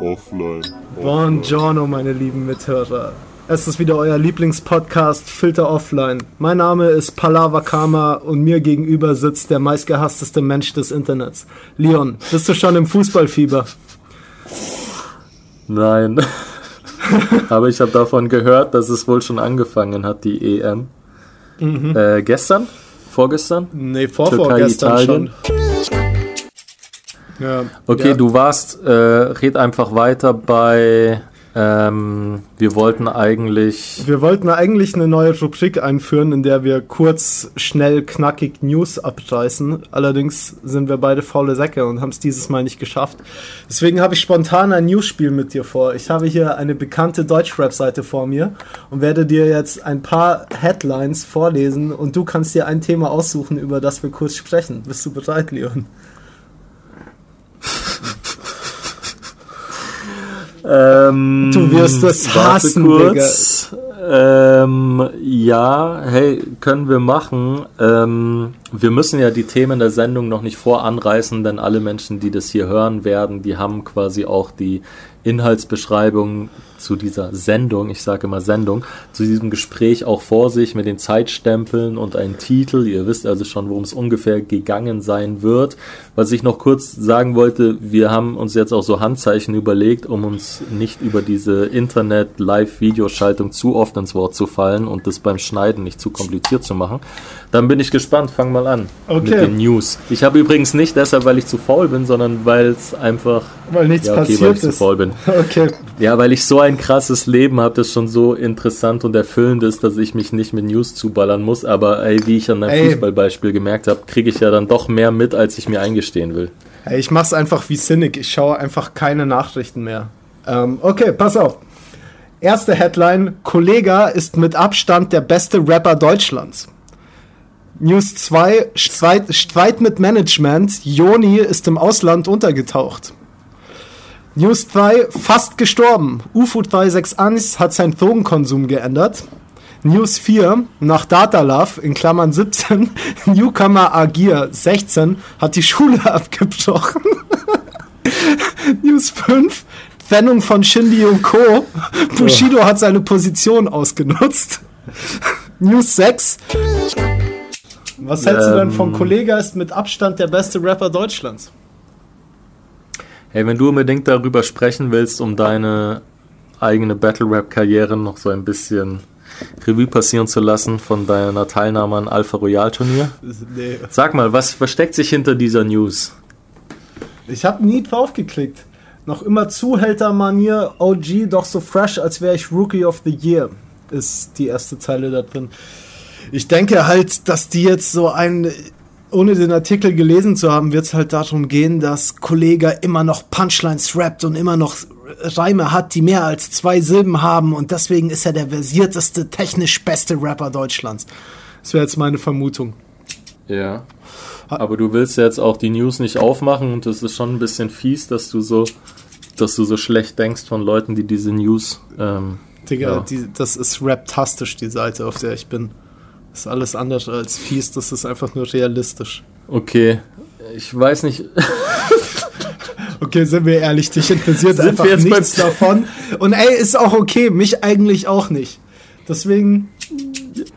Offline. Buongiorno, meine lieben Mithörer. Es ist wieder euer Lieblingspodcast Filter Offline. Mein Name ist Palava Kama und mir gegenüber sitzt der meistgehassteste Mensch des Internets. Leon, bist du schon im Fußballfieber? Nein. Aber ich habe davon gehört, dass es wohl schon angefangen hat, die EM. Mhm. Äh, gestern? Vorgestern? Nee, vorvorgestern schon. Ja, Okay, ja. du warst, äh, red einfach weiter bei, ähm, wir wollten eigentlich, Wir wollten eigentlich eine neue Rubrik einführen, in der wir kurz, schnell, knackig News abreißen. Allerdings sind wir beide faule Säcke und haben es dieses Mal nicht geschafft. Deswegen habe ich spontan ein Newsspiel mit dir vor. Ich habe hier eine bekannte Deutschrap-Seite vor mir und werde dir jetzt ein paar Headlines vorlesen und du kannst dir ein Thema aussuchen, über das wir kurz sprechen. Bist du bereit, Leon? ähm, Du wirst es hassen, kurz. Ähm, ja, hey, können wir machen. Ähm, wir müssen ja die Themen der Sendung noch nicht voranreißen, denn alle Menschen, die das hier hören werden, die haben quasi auch die Inhaltsbeschreibung zu dieser Sendung, ich sage immer Sendung, zu diesem Gespräch auch vor sich mit den Zeitstempeln und einen Titel. Ihr wisst also schon, worum es ungefähr gegangen sein wird. Was ich noch kurz sagen wollte, wir haben uns jetzt auch so Handzeichen überlegt, um uns nicht über diese Internet-Live-Videoschaltung zu oft ins Wort zu fallen und das beim Schneiden nicht zu kompliziert zu machen. Dann bin ich gespannt, fang mal an mit Okay. den News. Ich habe übrigens nicht deshalb, weil ich zu faul bin, sondern weil es einfach Weil nichts ja, okay, weil passiert ich zu ist. faul bin. Okay. Ja, weil ich so ein krasses Leben habe, das schon so interessant und erfüllend ist, dass ich mich nicht mit News zuballern muss. Aber ey, wie ich an deinem Ey. Fußballbeispiel gemerkt habe, kriege ich ja dann doch mehr mit, als ich mir eingestehen will. Hey, ich mach's einfach wie Cynic. Ich schaue einfach keine Nachrichten mehr. Ähm, okay, pass auf. Erste Headline: Kollega ist mit Abstand der beste Rapper Deutschlands. News 2: Streit, Streit mit Management. Joni ist im Ausland untergetaucht. News 3: Fast gestorben. UFO 361 hat seinen Drogenkonsum geändert. News 4, nach Datalove, in Klammern 17, Newcomer Agir 16 hat die Schule abgebrochen. News 5, Trennung von Shindy und Co. Bushido hat seine Position ausgenutzt. News 6, was hältst du denn von Ähm. Kollega ist mit Abstand der beste Rapper Deutschlands? Hey, wenn du unbedingt darüber sprechen willst, um deine eigene Battle-Rap-Karriere noch so ein bisschen Revue passieren zu lassen von deiner Teilnahme an Alpha Royal Turnier, Nee. sag mal, was versteckt sich hinter dieser News? Ich habe nie drauf geklickt. Noch immer Zuhälter-Manier, OG, doch so fresh, als wäre ich Rookie of the Year, ist die erste Zeile da drin. Ich denke halt, dass die jetzt so ein, ohne den Artikel gelesen zu haben, wird es halt darum gehen, dass Kollega immer noch Punchlines rappt und immer noch Reime hat, die mehr als zwei Silben haben und deswegen ist er der versierteste, technisch beste Rapper Deutschlands. Das wäre jetzt meine Vermutung. Ja. Aber du willst jetzt auch die News nicht aufmachen und es ist schon ein bisschen fies, dass du so, dass du so schlecht denkst von Leuten, die diese News. Ähm, Digga, Ja. die, das ist raptastisch, die Seite, auf der ich bin. Das ist alles andere als fies, das ist einfach nur realistisch. okay, ich weiß nicht. Okay, sind wir ehrlich, dich interessiert Sind einfach wir jetzt nichts davon. Und ey, ist auch okay, mich eigentlich auch nicht. Deswegen,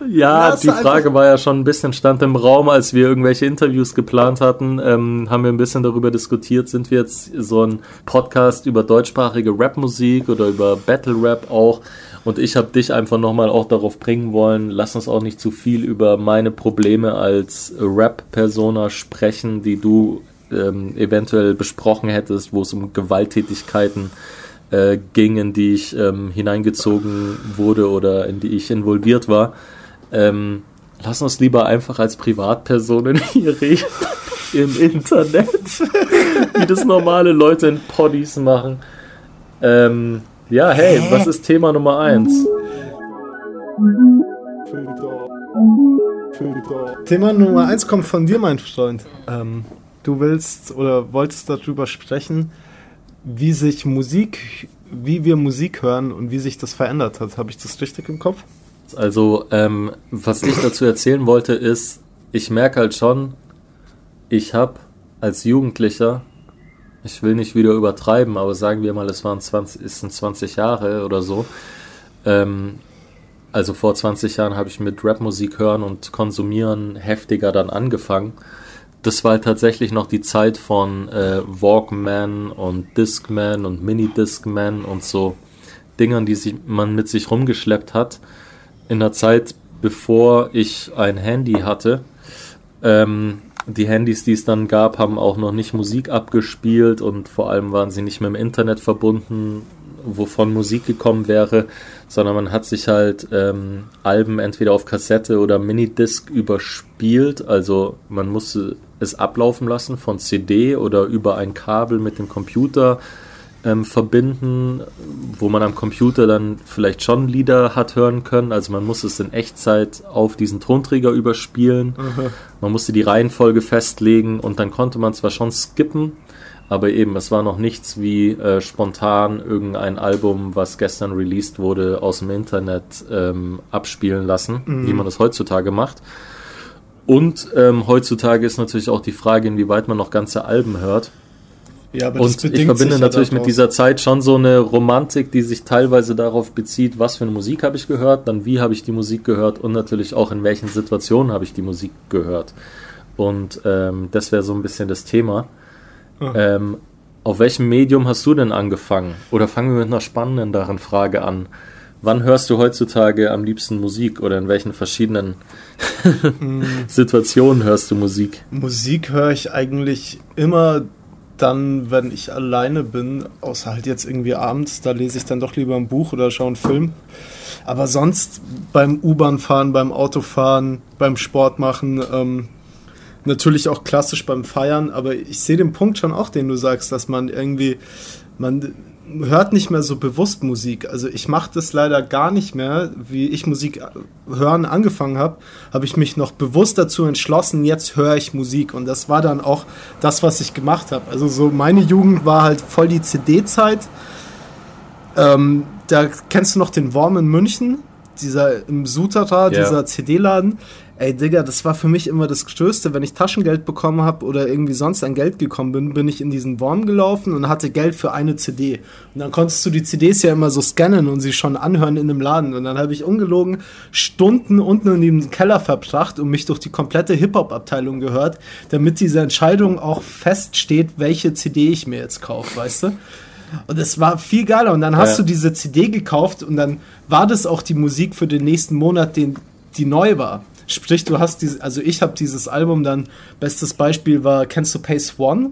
Ja, die Frage war ja schon ein bisschen stand im Raum, als wir irgendwelche Interviews geplant hatten, ähm, haben wir ein bisschen darüber diskutiert, sind wir jetzt so ein Podcast über deutschsprachige Rapmusik oder über Battle Rap auch. Und ich habe dich einfach nochmal auch darauf bringen wollen, lass uns auch nicht zu viel über meine Probleme als Rap-Persona sprechen, die du ähm, eventuell besprochen hättest, wo es um Gewalttätigkeiten äh, ging, in die ich ähm, hineingezogen wurde oder in die ich involviert war. Ähm, lass uns lieber einfach als Privatpersonen hier reden im Internet, wie das normale Leute in Poddies machen. Ähm, ja, hey, was ist Thema Nummer eins? Thema Nummer eins kommt von dir, mein Freund. Ähm, du willst oder wolltest darüber sprechen, wie sich Musik, wie wir Musik hören und wie sich das verändert hat. Habe ich das richtig im Kopf? Also, ähm, was ich dazu erzählen wollte, ist, ich merke halt schon, ich habe als Jugendlicher, ich will nicht wieder übertreiben, aber sagen wir mal, es waren 20, es sind 20 Jahre oder so. Ähm, also vor 20 Jahren habe ich mit Rapmusik hören und konsumieren heftiger dann angefangen. Das war halt tatsächlich noch die Zeit von äh, Walkman und Discman und Mini-Discman und so Dingern, die sich, man mit sich rumgeschleppt hat. In der Zeit, bevor ich ein Handy hatte. Ähm, die Handys, die es dann gab, haben auch noch nicht Musik abgespielt und vor allem waren sie nicht mit dem Internet verbunden, wovon Musik gekommen wäre, sondern man hat sich halt ähm, Alben entweder auf Kassette oder Minidisc überspielt, also man musste es ablaufen lassen von CD oder über ein Kabel mit dem Computer ähm, verbinden, wo man am Computer dann vielleicht schon Lieder hat hören können. Also man muss es in Echtzeit auf diesen Tonträger überspielen. Mhm. Man musste die Reihenfolge festlegen und dann konnte man zwar schon skippen, aber eben, es war noch nichts wie äh, spontan irgendein Album, was gestern released wurde, aus dem Internet ähm, abspielen lassen, mhm. wie man das heutzutage macht. Und ähm, heutzutage ist natürlich auch die Frage, inwieweit man noch ganze Alben hört. Ja, aber und ich verbinde natürlich mit dieser Zeit schon so eine Romantik, die sich teilweise darauf bezieht, was für eine Musik habe ich gehört, dann wie habe ich die Musik gehört und natürlich auch in welchen Situationen habe ich die Musik gehört. Und ähm, das wäre so ein bisschen das Thema. Mhm. Ähm, auf welchem Medium hast du denn angefangen? Oder fangen wir mit einer spannenderen Frage an. Wann hörst du heutzutage am liebsten Musik oder in welchen verschiedenen hm. Situationen hörst du Musik? Musik höre ich eigentlich immer dann, wenn ich alleine bin, außer halt jetzt irgendwie abends, da lese ich dann doch lieber ein Buch oder schaue einen Film. Aber sonst beim U-Bahn fahren, beim Autofahren, beim Sport machen, ähm, natürlich auch klassisch beim Feiern, aber ich sehe den Punkt schon auch, den du sagst, dass man irgendwie, man hört nicht mehr so bewusst Musik. Also ich mache das leider gar nicht mehr. Wie ich Musik hören angefangen habe, habe ich mich noch bewusst dazu entschlossen, jetzt höre ich Musik. Und das war dann auch das, was ich gemacht habe. Also so meine Jugend war halt voll die CD-Zeit. Ähm, da kennst du noch den Worm in München, dieser im Sutata, yeah. dieser CD-Laden. Ey, Digga, das war für mich immer das Größte. Wenn ich Taschengeld bekommen habe oder irgendwie sonst an Geld gekommen bin, bin ich in diesen Worm gelaufen und hatte Geld für eine CD. Und dann konntest du die CDs ja immer so scannen und sie schon anhören in dem Laden. Und dann habe ich ungelogen Stunden unten in dem Keller verbracht und mich durch die komplette Hip-Hop-Abteilung gehört, damit diese Entscheidung auch feststeht, welche CD ich mir jetzt kaufe, weißt du? Und es war viel geiler. Und dann hast ja. du diese CD gekauft und dann war das auch die Musik für den nächsten Monat, den, die neu war. Sprich, du hast diese, also ich habe dieses Album dann, bestes Beispiel war, kennst du Pace One?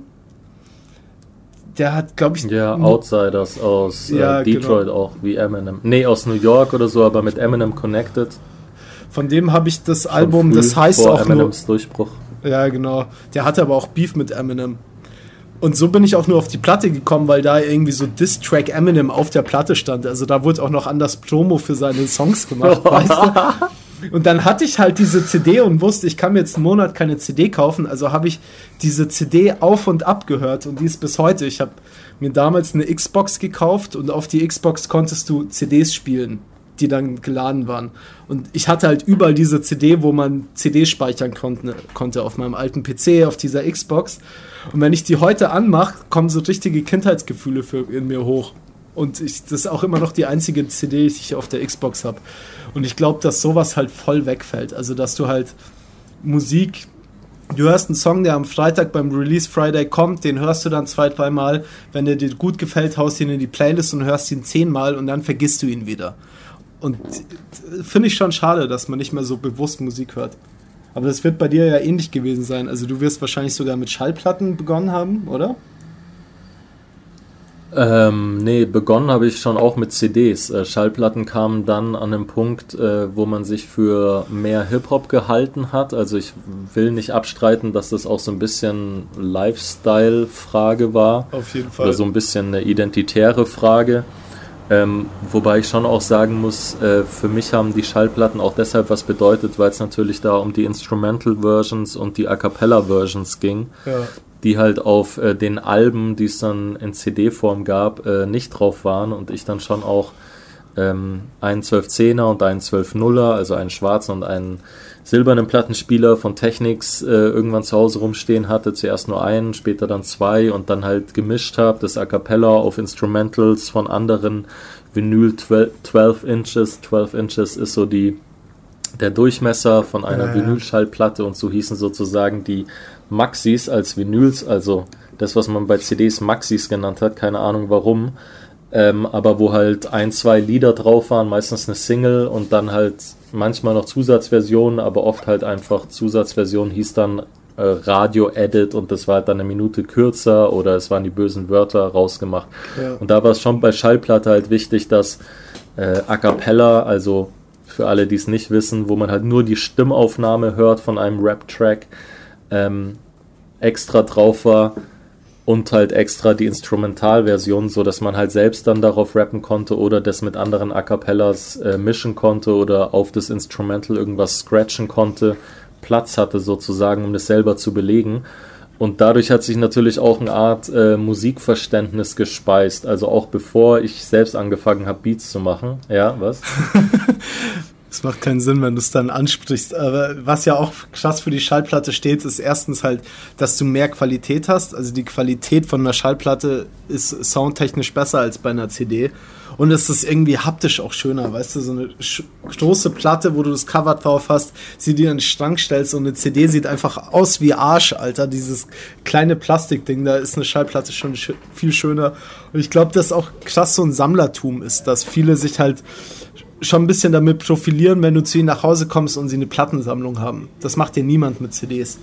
Der hat, glaube ich. Ja, Outsiders aus äh, ja, äh, Detroit genau. auch, wie Eminem. Nee, aus New York oder so, aber mit Eminem connected. Von dem habe ich das Schon Album, das heißt vor auch. Eminems nur, Durchbruch. Ja, genau. Der hatte aber auch Beef mit Eminem. Und so bin ich auch nur auf die Platte gekommen, weil da irgendwie so Diss-Track Eminem auf der Platte stand. Also da wurde auch noch anders Promo für seine Songs gemacht, weißt du? Und dann hatte ich halt diese CD und wusste, ich kann mir jetzt einen Monat keine CD kaufen. Also habe ich diese CD auf und ab gehört und die ist bis heute. Ich habe mir damals eine Xbox gekauft und auf die Xbox konntest du CDs spielen, die dann geladen waren. Und ich hatte halt überall diese CD, wo man CDs speichern konnte, konnte auf meinem alten PC, auf dieser Xbox. Und wenn ich die heute anmache, kommen so richtige Kindheitsgefühle für, in mir hoch. Und ich, das ist auch immer noch die einzige CD, die ich auf der Xbox habe. Und ich glaube, dass sowas halt voll wegfällt. Also, dass du halt Musik, du hörst einen Song, der am Freitag beim Release Friday kommt, den hörst du dann zwei, dreimal. Wenn der dir gut gefällt, haust ihn in die Playlist und hörst ihn zehnmal und dann vergisst du ihn wieder. Und finde ich schon schade, dass man nicht mehr so bewusst Musik hört. Aber das wird bei dir ja ähnlich gewesen sein. Also du wirst wahrscheinlich sogar mit Schallplatten begonnen haben, oder? Ähm, nee, begonnen habe ich schon auch mit CDs. Äh, Schallplatten kamen dann an einem Punkt, äh, wo man sich für mehr Hip-Hop gehalten hat. Also ich will nicht abstreiten, dass das auch so ein bisschen Lifestyle-Frage war. Auf jeden Fall. Oder so ein bisschen eine identitäre Frage. Ähm, wobei ich schon auch sagen muss, äh, für mich haben die Schallplatten auch deshalb was bedeutet, weil es natürlich da um die Instrumental Versions und die A Cappella Versions ging. Ja die halt auf äh, den Alben, die es dann in CD-Form gab, äh, nicht drauf waren und ich dann schon auch ähm, einen 1210er und einen 12.0er, also einen schwarzen und einen silbernen Plattenspieler von Technics äh, irgendwann zu Hause rumstehen hatte, zuerst nur einen, später dann zwei und dann halt gemischt habe, das A Cappella auf Instrumentals von anderen Vinyl 12, 12 Inches. 12 Inches ist so die der Durchmesser von einer ja, Vinylschallplatte und so hießen sozusagen die Maxis als Vinyls, also das, was man bei CDs Maxis genannt hat, keine Ahnung warum, ähm, aber wo halt ein, zwei Lieder drauf waren, meistens eine Single und dann halt manchmal noch Zusatzversionen, aber oft halt einfach Zusatzversionen hieß dann äh, Radio-Edit und das war halt dann eine Minute kürzer oder es waren die bösen Wörter rausgemacht. Ja. Und da war es schon bei Schallplatte halt wichtig, dass äh, A Cappella, also für alle, die es nicht wissen, wo man halt nur die Stimmaufnahme hört von einem Rap-Track, ähm, extra drauf war und halt extra die Instrumentalversion, so dass man halt selbst dann darauf rappen konnte oder das mit anderen A cappellas äh, mischen konnte oder auf das Instrumental irgendwas scratchen konnte, Platz hatte sozusagen, um das selber zu belegen. Und dadurch hat sich natürlich auch eine Art äh, Musikverständnis gespeist. Also auch bevor ich selbst angefangen habe, Beats zu machen. Ja, was? Es macht keinen Sinn, wenn du es dann ansprichst. Aber was ja auch krass für die Schallplatte steht, ist erstens halt, dass du mehr Qualität hast. Also die Qualität von einer Schallplatte ist soundtechnisch besser als bei einer CD. Und es ist irgendwie haptisch auch schöner, weißt du, so eine große Platte, wo du das Cover drauf hast, sie dir in den Schrank stellst und eine CD sieht einfach aus wie Arsch, Alter. Dieses kleine Plastikding, da ist eine Schallplatte schon viel schöner. Und ich glaube, dass auch krass so ein Sammlertum ist, dass viele sich halt schon ein bisschen damit profilieren, wenn du zu ihnen nach Hause kommst und sie eine Plattensammlung haben. Das macht dir niemand mit CDs.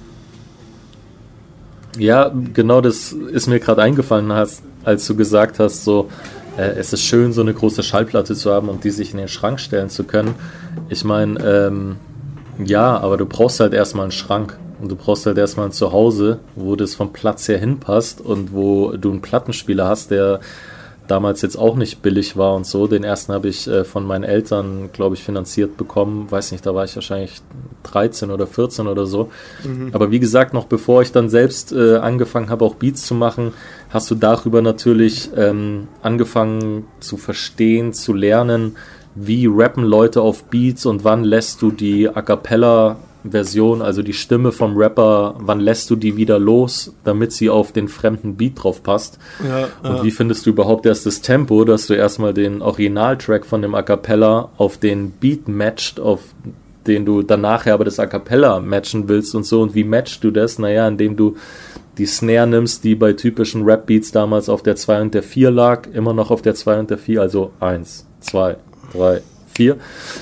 Ja, genau das ist mir gerade eingefallen, als, du gesagt hast, so, äh, es ist schön, so eine große Schallplatte zu haben und die sich in den Schrank stellen zu können. Ich meine, ähm, ja, aber du brauchst halt erstmal einen Schrank und du brauchst halt erstmal ein Zuhause, wo das vom Platz her hinpasst und wo du einen Plattenspieler hast, der damals jetzt auch nicht billig war und so. Den ersten habe ich äh, von meinen Eltern, glaube ich, finanziert bekommen. Weiß nicht, da war ich wahrscheinlich 13 oder 14 oder so. Mhm. Aber wie gesagt, noch bevor ich dann selbst äh, angefangen habe, auch Beats zu machen, hast du darüber natürlich ähm, angefangen zu verstehen, zu lernen, wie rappen Leute auf Beats und wann lässt du die A cappella Version, also die Stimme vom Rapper, wann lässt du die wieder los, damit sie auf den fremden Beat drauf passt? Ja, und ja. wie findest du überhaupt erst das Tempo, dass du erstmal den Originaltrack von dem A Cappella auf den Beat matcht, auf den du dann nachher aber das A Cappella matchen willst und so. Und wie matchst du das? Naja, indem du die Snare nimmst, die bei typischen Rap-Beats damals auf der 2 und der 4 lag, immer noch auf der 2 und der 4, also 1, 2, 3, 4.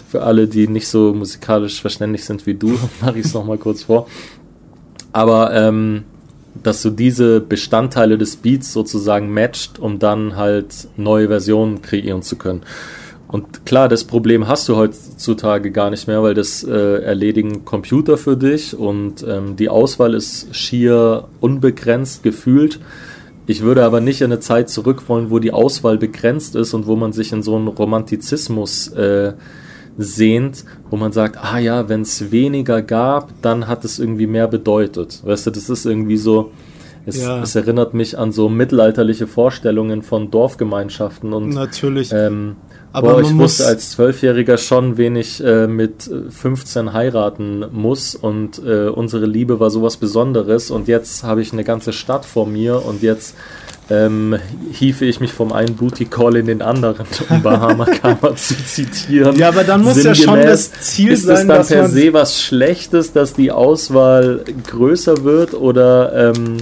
Für alle, die nicht so musikalisch verständlich sind wie du, mache ich es nochmal kurz vor. Aber ähm, dass du diese Bestandteile des Beats sozusagen matcht, um dann halt neue Versionen kreieren zu können. Und klar, das Problem hast du heutzutage gar nicht mehr, weil das äh, erledigen Computer für dich und ähm, die Auswahl ist schier unbegrenzt gefühlt. Ich würde aber nicht in eine Zeit zurück wollen, wo die Auswahl begrenzt ist und wo man sich in so einen Romantizismus äh, sehnt, wo man sagt, ah ja, wenn es weniger gab, dann hat es irgendwie mehr bedeutet. Weißt du, das ist irgendwie so, es, ja. es erinnert mich an so mittelalterliche Vorstellungen von Dorfgemeinschaften und natürlich. Ähm, aber Boah, ich wusste als Zwölfjähriger schon, wen ich äh, mit 15 heiraten muss und äh, unsere Liebe war sowas Besonderes und jetzt habe ich eine ganze Stadt vor mir und jetzt ähm, hiefe ich mich vom einen Booty Call in den anderen, um Bahama Kama zu zitieren. Ja, aber dann muss Sinngemäß, ja schon das Ziel ist sein, dass. Ist dann per se was Schlechtes, dass die Auswahl größer wird oder ähm,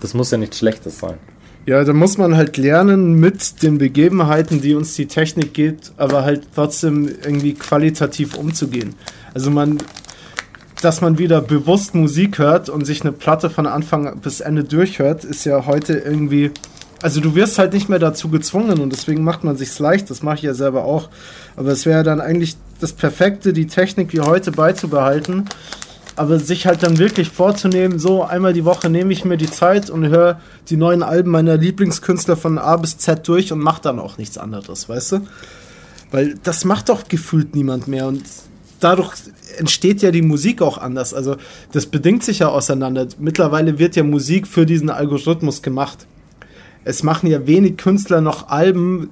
das muss ja nichts Schlechtes sein? Ja, da muss man halt lernen mit den Begebenheiten, die uns die Technik gibt, aber halt trotzdem irgendwie qualitativ umzugehen. Also man, dass man wieder bewusst Musik hört und sich eine Platte von Anfang bis Ende durchhört, ist ja heute irgendwie. Also du wirst halt nicht mehr dazu gezwungen und deswegen macht man sich's leicht, das mache ich ja selber auch. Aber es wäre dann eigentlich das Perfekte, die Technik wie heute beizubehalten aber sich halt dann wirklich vorzunehmen, so einmal die Woche nehme ich mir die Zeit und höre die neuen Alben meiner Lieblingskünstler von A bis Z durch und mache dann auch nichts anderes, weißt du? Weil das macht doch gefühlt niemand mehr und dadurch entsteht ja die Musik auch anders. Also das bedingt sich ja auseinander. Mittlerweile wird ja Musik für diesen Algorithmus gemacht. Es machen ja wenig Künstler noch Alben,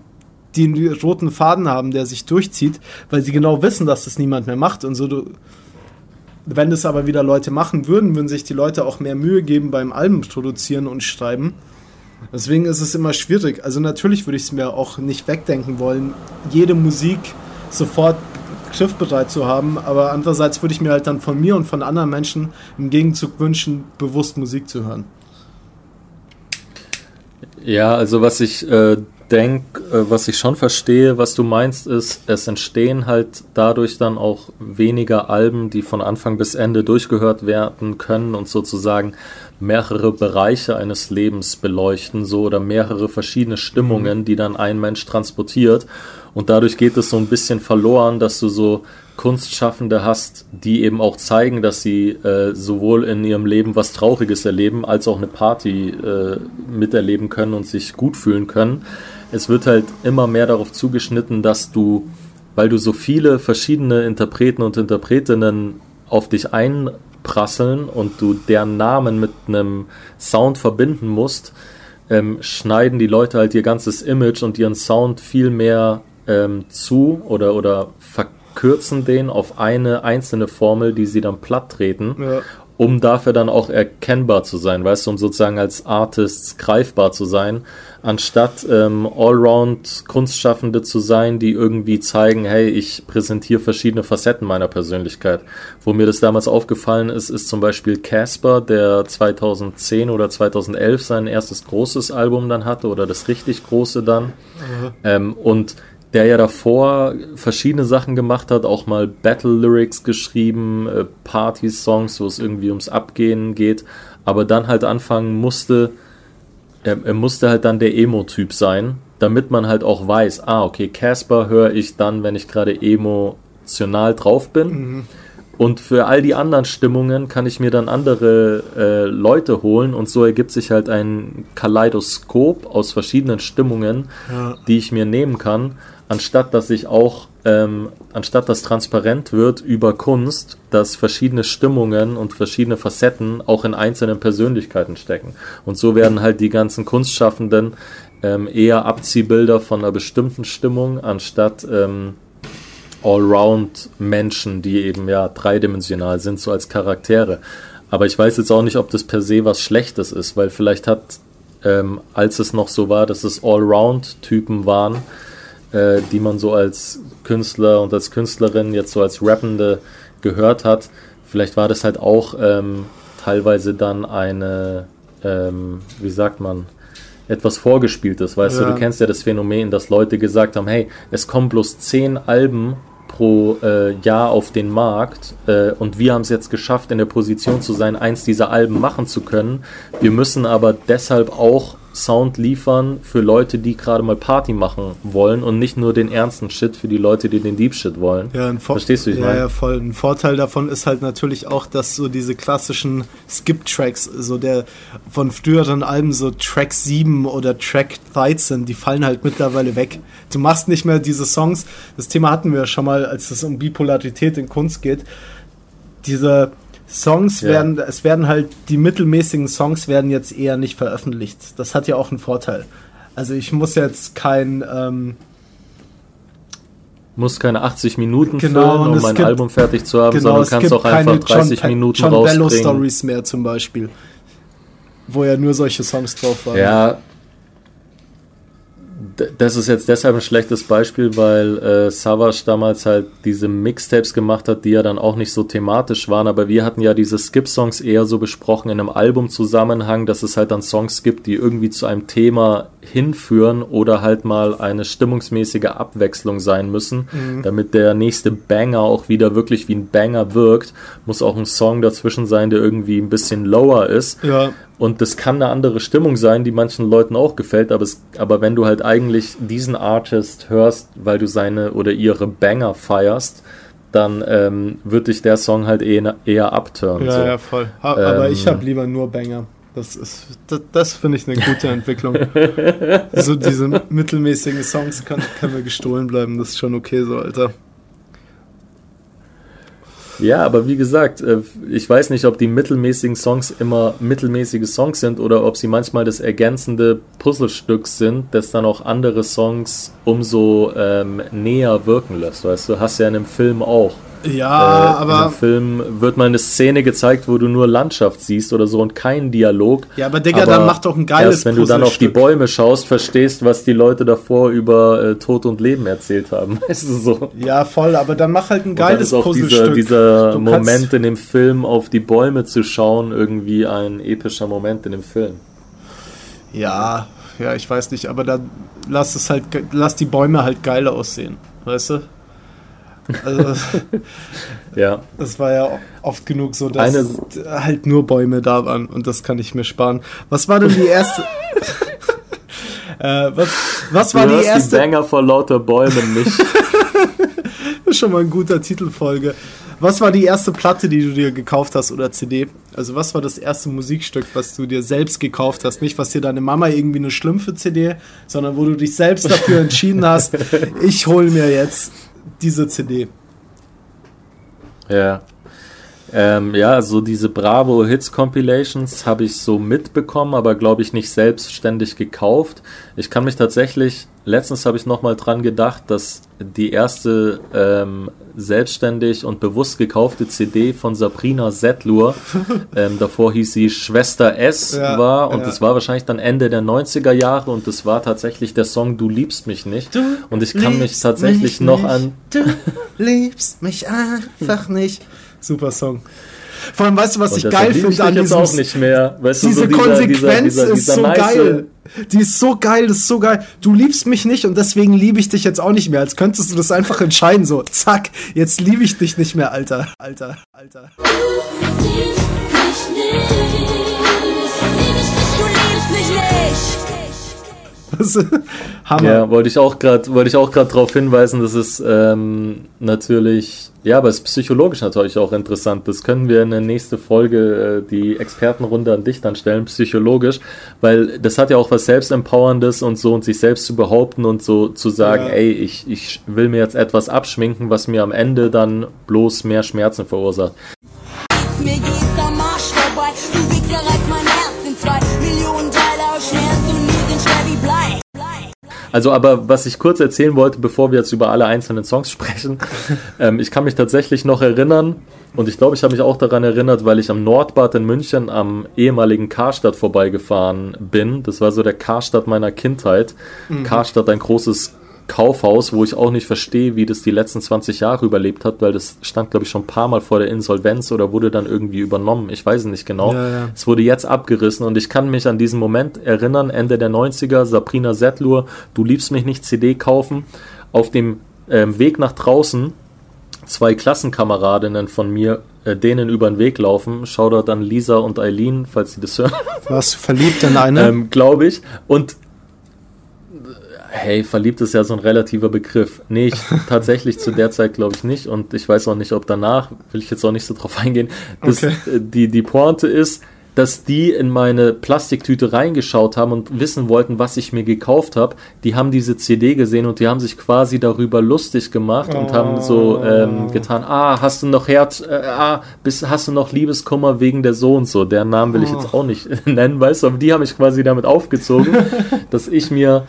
die einen roten Faden haben, der sich durchzieht, weil sie genau wissen, dass das niemand mehr macht und so du wenn das aber wieder Leute machen würden, würden sich die Leute auch mehr Mühe geben beim Alben produzieren und schreiben. Deswegen ist es immer schwierig. Also natürlich würde ich es mir auch nicht wegdenken wollen, jede Musik sofort griffbereit zu haben, aber andererseits würde ich mir halt dann von mir und von anderen Menschen im Gegenzug wünschen, bewusst Musik zu hören. Ja, also was ich äh, denke, äh, was ich schon verstehe, was du meinst, ist, es entstehen halt dadurch dann auch weniger Alben, die von Anfang bis Ende durchgehört werden können und sozusagen mehrere Bereiche eines Lebens beleuchten, so oder mehrere verschiedene Stimmungen, mhm. die dann ein Mensch transportiert. Und dadurch geht es so ein bisschen verloren, dass du so Kunstschaffende hast, die eben auch zeigen, dass sie äh, sowohl in ihrem Leben was Trauriges erleben, als auch eine Party äh, miterleben können und sich gut fühlen können. Es wird halt immer mehr darauf zugeschnitten, dass du, weil du so viele verschiedene Interpreten und Interpretinnen auf dich einprasseln und du deren Namen mit einem Sound verbinden musst, ähm, schneiden die Leute halt ihr ganzes Image und ihren Sound viel mehr ähm, zu oder, oder verkaufen kürzen den auf eine einzelne Formel, die sie dann platt treten, ja. um dafür dann auch erkennbar zu sein, weißt du, um sozusagen als Artists greifbar zu sein, anstatt ähm, Allround Kunstschaffende zu sein, die irgendwie zeigen, hey, ich präsentiere verschiedene Facetten meiner Persönlichkeit. Wo mir das damals aufgefallen ist, ist zum Beispiel Casper, der 2010 oder 2011 sein erstes großes Album dann hatte oder das richtig große dann. Mhm. Ähm, und der ja davor verschiedene Sachen gemacht hat, auch mal Battle Lyrics geschrieben, äh, Party-Songs, wo es irgendwie ums Abgehen geht, aber dann halt anfangen musste, er, er musste halt dann der Emo-Typ sein, damit man halt auch weiß, ah, okay, Casper höre ich dann, wenn ich gerade emotional drauf bin. Mhm. Und für all die anderen Stimmungen kann ich mir dann andere äh, Leute holen und so ergibt sich halt ein Kaleidoskop aus verschiedenen Stimmungen, ja. die ich mir nehmen kann anstatt dass ich auch, ähm, anstatt dass transparent wird über Kunst, dass verschiedene Stimmungen und verschiedene Facetten auch in einzelnen Persönlichkeiten stecken. Und so werden halt die ganzen Kunstschaffenden ähm, eher Abziehbilder von einer bestimmten Stimmung, anstatt ähm, Allround-Menschen, die eben ja dreidimensional sind, so als Charaktere. Aber ich weiß jetzt auch nicht, ob das per se was Schlechtes ist, weil vielleicht hat, ähm, als es noch so war, dass es Allround-Typen waren, äh, die man so als Künstler und als Künstlerin jetzt so als Rappende gehört hat. Vielleicht war das halt auch ähm, teilweise dann eine, ähm, wie sagt man, etwas Vorgespieltes, weißt ja. du, du kennst ja das Phänomen, dass Leute gesagt haben, hey, es kommen bloß zehn Alben pro äh, Jahr auf den Markt äh, und wir haben es jetzt geschafft, in der Position zu sein, eins dieser Alben machen zu können. Wir müssen aber deshalb auch Sound liefern für Leute, die gerade mal Party machen wollen und nicht nur den ernsten Shit für die Leute, die den Deep Shit wollen. Ja, Verstehst du, ich ja, meine? Ja, voll. Ein Vorteil davon ist halt natürlich auch, dass so diese klassischen Skip-Tracks, so der von früheren Alben, so Track 7 oder Track 13, die fallen halt mittlerweile weg. Du machst nicht mehr diese Songs, das Thema hatten wir ja schon mal, als es um Bipolarität in Kunst geht. Diese Songs ja. werden, es werden halt, die mittelmäßigen Songs werden jetzt eher nicht veröffentlicht. Das hat ja auch einen Vorteil. Also ich muss jetzt kein, ähm, muss keine 80 Minuten genau, füllen, um mein gibt, Album fertig zu haben, genau, sondern kannst auch einfach 30 John, Minuten John rausbringen. Bello Stories mehr zum Beispiel, wo ja nur solche Songs drauf waren. Ja, das ist jetzt deshalb ein schlechtes Beispiel, weil äh, Savage damals halt diese Mixtapes gemacht hat, die ja dann auch nicht so thematisch waren, aber wir hatten ja diese Skip-Songs eher so besprochen in einem Albumzusammenhang, dass es halt dann Songs gibt, die irgendwie zu einem Thema hinführen oder halt mal eine stimmungsmäßige Abwechslung sein müssen, mhm. damit der nächste Banger auch wieder wirklich wie ein Banger wirkt, muss auch ein Song dazwischen sein, der irgendwie ein bisschen lower ist. Ja. Und das kann eine andere Stimmung sein, die manchen Leuten auch gefällt, aber, es, aber wenn du halt eigentlich diesen Artist hörst, weil du seine oder ihre Banger feierst, dann ähm, wird dich der Song halt eher, eher abturnen. Ja, so. ja, voll. Aber ähm, ich habe lieber nur Banger. Das ist, das, das finde ich eine gute Entwicklung. so diese mittelmäßigen Songs können, können mir gestohlen bleiben. Das ist schon okay so, Alter. Ja, aber wie gesagt, äh, ich weiß nicht, ob die mittelmäßigen Songs immer mittelmäßige Songs sind oder ob sie manchmal das ergänzende Puzzlestück sind, das dann auch andere Songs umso ähm, näher wirken lässt. Weißt du, hast ja in einem Film auch. Ja, äh, aber. Im Film wird mal eine Szene gezeigt, wo du nur Landschaft siehst oder so und keinen Dialog. Ja, aber Digga, aber dann macht doch ein geiles erst, wenn du dann auf die Bäume schaust, verstehst, was die Leute davor über äh, Tod und Leben erzählt haben. Weißt du so? Ja, voll, aber dann mach halt ein geiles und dann ist auch Puzzlestück. Dieser, dieser Moment in dem Film, auf die Bäume zu schauen, irgendwie ein epischer Moment in dem Film. Ja, ja, ich weiß nicht, aber dann lass es halt, lass die Bäume halt geil aussehen, weißt du? Also, ja. Das war ja oft genug so, dass Eine, halt nur Bäume da waren und das kann ich mir sparen. Was war denn die erste? äh, was, was war die erste? Die Banger vor lauter Bäumen nicht. schon mal ein guter Titelfolge. Was war die erste Platte, die du dir gekauft hast oder CD? Also was war das erste Musikstück, was du dir selbst gekauft hast? Nicht, was dir deine Mama irgendwie eine Schlümpfe CD, sondern wo du dich selbst dafür entschieden hast, ich hole mir jetzt diese CD. Ja. Ähm, ja, also diese Bravo Hits Compilations habe ich so mitbekommen, aber glaube ich nicht selbstständig gekauft. Ich kann mich tatsächlich, letztens habe ich nochmal dran gedacht, dass die erste ähm, selbstständig und bewusst gekaufte CD von Sabrina Settlur, ähm, davor hieß sie Schwester S, ja, war und ja. das war wahrscheinlich dann Ende der 90er Jahre und das war tatsächlich der Song Du liebst mich nicht. Du und ich kann mich tatsächlich mich noch an. Du liebst mich einfach nicht. Super Song. Vor allem, weißt du, was ich geil finde an diesem... auch nicht mehr. Weißt diese du, so Konsequenz dieser, dieser, dieser, ist so nice geil. Die ist so geil, das ist so geil. Du liebst mich nicht und deswegen liebe ich dich jetzt auch nicht mehr. Als könntest du das einfach entscheiden, so, zack, jetzt liebe ich dich nicht mehr, Alter. Alter, Alter. Du liebst mich nicht. Du liebst mich nicht. Hammer. Ja, wollte ich auch gerade, wollte ich auch gerade darauf hinweisen, dass es ähm, natürlich, ja, aber es ist psychologisch natürlich auch interessant. Das können wir in der nächsten Folge äh, die Expertenrunde an dich dann stellen, psychologisch, weil das hat ja auch was Selbstempowerndes und so und sich selbst zu behaupten und so zu sagen, ja. ey, ich, ich will mir jetzt etwas abschminken, was mir am Ende dann bloß mehr Schmerzen verursacht. Also, aber was ich kurz erzählen wollte, bevor wir jetzt über alle einzelnen Songs sprechen, ähm, ich kann mich tatsächlich noch erinnern, und ich glaube, ich habe mich auch daran erinnert, weil ich am Nordbad in München am ehemaligen Karstadt vorbeigefahren bin. Das war so der Karstadt meiner Kindheit. Mhm. Karstadt, ein großes Kaufhaus, wo ich auch nicht verstehe, wie das die letzten 20 Jahre überlebt hat, weil das stand, glaube ich, schon ein paar Mal vor der Insolvenz oder wurde dann irgendwie übernommen. Ich weiß es nicht genau. Ja, ja. Es wurde jetzt abgerissen und ich kann mich an diesen Moment erinnern, Ende der 90er, Sabrina Settlur, Du liebst mich nicht, CD kaufen. Auf dem ähm, Weg nach draußen zwei Klassenkameradinnen von mir äh, denen über den Weg laufen. Schau dort an Lisa und Eileen, falls sie das hören. Warst du verliebt in eine? ähm, Glaube ich. Und Hey, verliebt ist ja so ein relativer Begriff. Nee, ich tatsächlich zu der Zeit glaube ich nicht und ich weiß auch nicht, ob danach, will ich jetzt auch nicht so drauf eingehen. Das, okay. Äh, die, die Pointe ist, dass die in meine Plastiktüte reingeschaut haben und wissen wollten, was ich mir gekauft habe. Die haben diese CD gesehen und die haben sich quasi darüber lustig gemacht oh. und haben so ähm, oh. getan, ah, hast du noch Herz, äh, ah, bist, hast du noch Liebeskummer wegen der so und so. Deren Namen will ich jetzt oh. auch nicht nennen, weißt du, aber die haben mich quasi damit aufgezogen, dass ich mir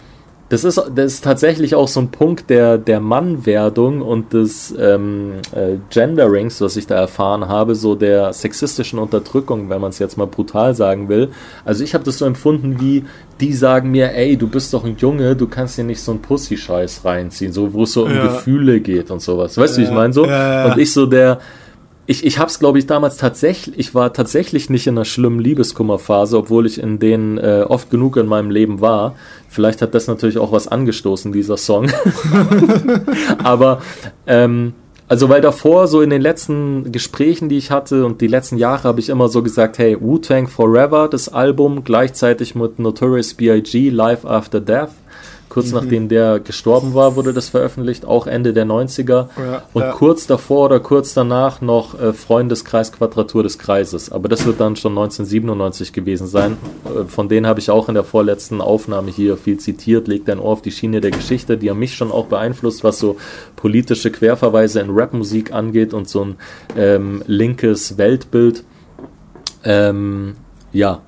das ist, das ist tatsächlich auch so ein Punkt der, der Mannwerdung und des ähm, äh, Genderings, was ich da erfahren habe, so der sexistischen Unterdrückung, wenn man es jetzt mal brutal sagen will. Also ich habe das so empfunden wie, die sagen mir, ey, du bist doch ein Junge, du kannst dir nicht so einen Pussy-Scheiß reinziehen, so wo es so um ja. Gefühle geht und sowas. Weißt du, ja. wie ich meine so? Ja, und ich so der, ich, ich habe es, glaube ich, damals tatsächlich, ich war tatsächlich nicht in einer schlimmen Liebeskummerphase, obwohl ich in denen äh, oft genug in meinem Leben war. Vielleicht hat das natürlich auch was angestoßen, dieser Song. Aber, ähm, also weil davor, so in den letzten Gesprächen, die ich hatte und die letzten Jahre, habe ich immer so gesagt, hey, Wu-Tang Forever, das Album, gleichzeitig mit Notorious B.I.G., Life After Death. Kurz mhm. nachdem der gestorben war, wurde das veröffentlicht, auch Ende der 90er. Ja, und ja. kurz davor oder kurz danach noch äh, Freundeskreis Quadratur des Kreises. Aber das wird dann schon 1997 gewesen sein. Äh, von denen habe ich auch in der vorletzten Aufnahme hier viel zitiert. Legt ein Ohr auf die Schiene der Geschichte, die haben mich schon auch beeinflusst, was so politische Querverweise in Rapmusik angeht und so ein ähm, linkes Weltbild. Ähm, ja,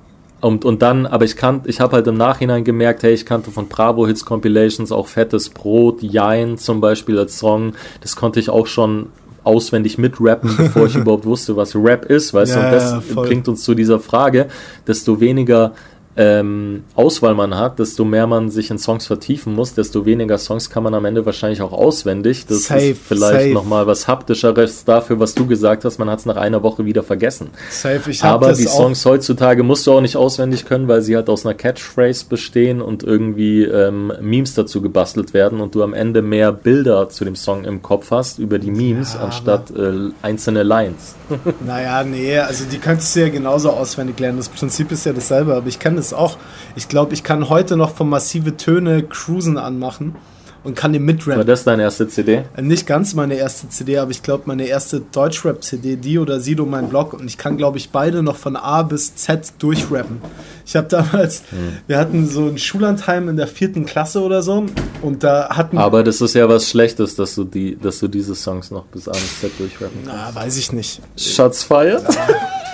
und, und dann, aber ich kann, ich habe halt im Nachhinein gemerkt, hey, ich kannte von Bravo Hits Compilations auch Fettes Brot, Jein zum Beispiel als Song. Das konnte ich auch schon auswendig mitrappen, bevor ich überhaupt wusste, was Rap ist, weißt ja, du? Und das ja, bringt uns zu dieser Frage, desto weniger ähm, Auswahl man hat, desto mehr man sich in Songs vertiefen muss, desto weniger Songs kann man am Ende wahrscheinlich auch auswendig. Das safe, ist vielleicht nochmal was haptischeres dafür, was du gesagt hast, man hat es nach einer Woche wieder vergessen. Safe, ich Aber die Songs heutzutage musst du auch nicht auswendig können, weil sie halt aus einer Catchphrase bestehen und irgendwie ähm, Memes dazu gebastelt werden und du am Ende mehr Bilder zu dem Song im Kopf hast über die Memes, ja, anstatt äh, einzelne Lines. naja, nee, also die könntest du ja genauso auswendig lernen. Das Prinzip ist ja dasselbe, aber ich kann das auch. Ich glaube, ich kann heute noch von massive Töne Cruisen anmachen und kann den mitrappen. War das deine erste CD? Äh, nicht ganz meine erste CD, aber ich glaube meine erste Deutschrap-CD, die oder Sido mein Blog und ich kann glaube ich beide noch von A bis Z durchrappen. Ich habe damals, hm. wir hatten so ein Schullandheim in der vierten Klasse oder so und da hatten. Aber das ist ja was Schlechtes, dass du die, dass du diese Songs noch bis A bis Z durchrappen kannst. Na, weiß ich nicht. Schatz feiert?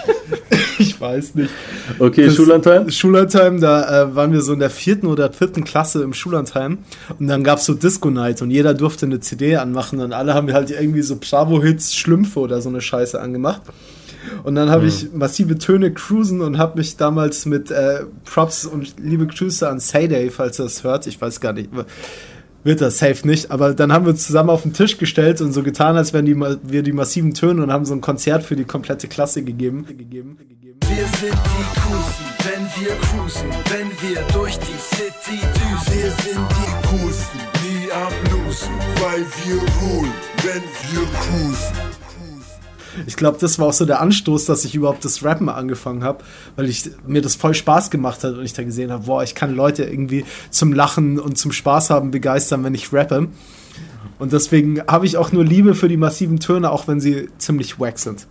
ich weiß nicht. Okay, das Schullandheim? Schullandheim, da äh, waren wir so in der vierten oder vierten Klasse im Schullandheim und dann gab es so Disco Night und jeder durfte eine CD anmachen und alle haben halt irgendwie so Bravo-Hits, Schlümpfe oder so eine Scheiße angemacht. Und dann habe mhm. ich massive Töne cruisen und habe mich damals mit äh, Props und liebe Grüße an Sayday, falls er das hört. Ich weiß gar nicht. Wird das safe nicht, aber dann haben wir uns zusammen auf den Tisch gestellt und so getan, als wären die, wir die massiven Töne und haben so ein Konzert für die komplette Klasse gegeben. Wir sind die Coolsten, wenn wir cruisen, wenn wir durch die City düsen. Wir sind die Coolsten, nie am Losen, weil wir holen, wenn wir cruisen ich glaube, das war auch so der Anstoß, dass ich überhaupt das Rappen angefangen habe, weil ich mir das voll Spaß gemacht hat und ich da gesehen habe, boah, ich kann Leute irgendwie zum Lachen und zum Spaß haben begeistern, wenn ich rappe. Und deswegen habe ich auch nur Liebe für die massiven Töne, auch wenn sie ziemlich wack sind.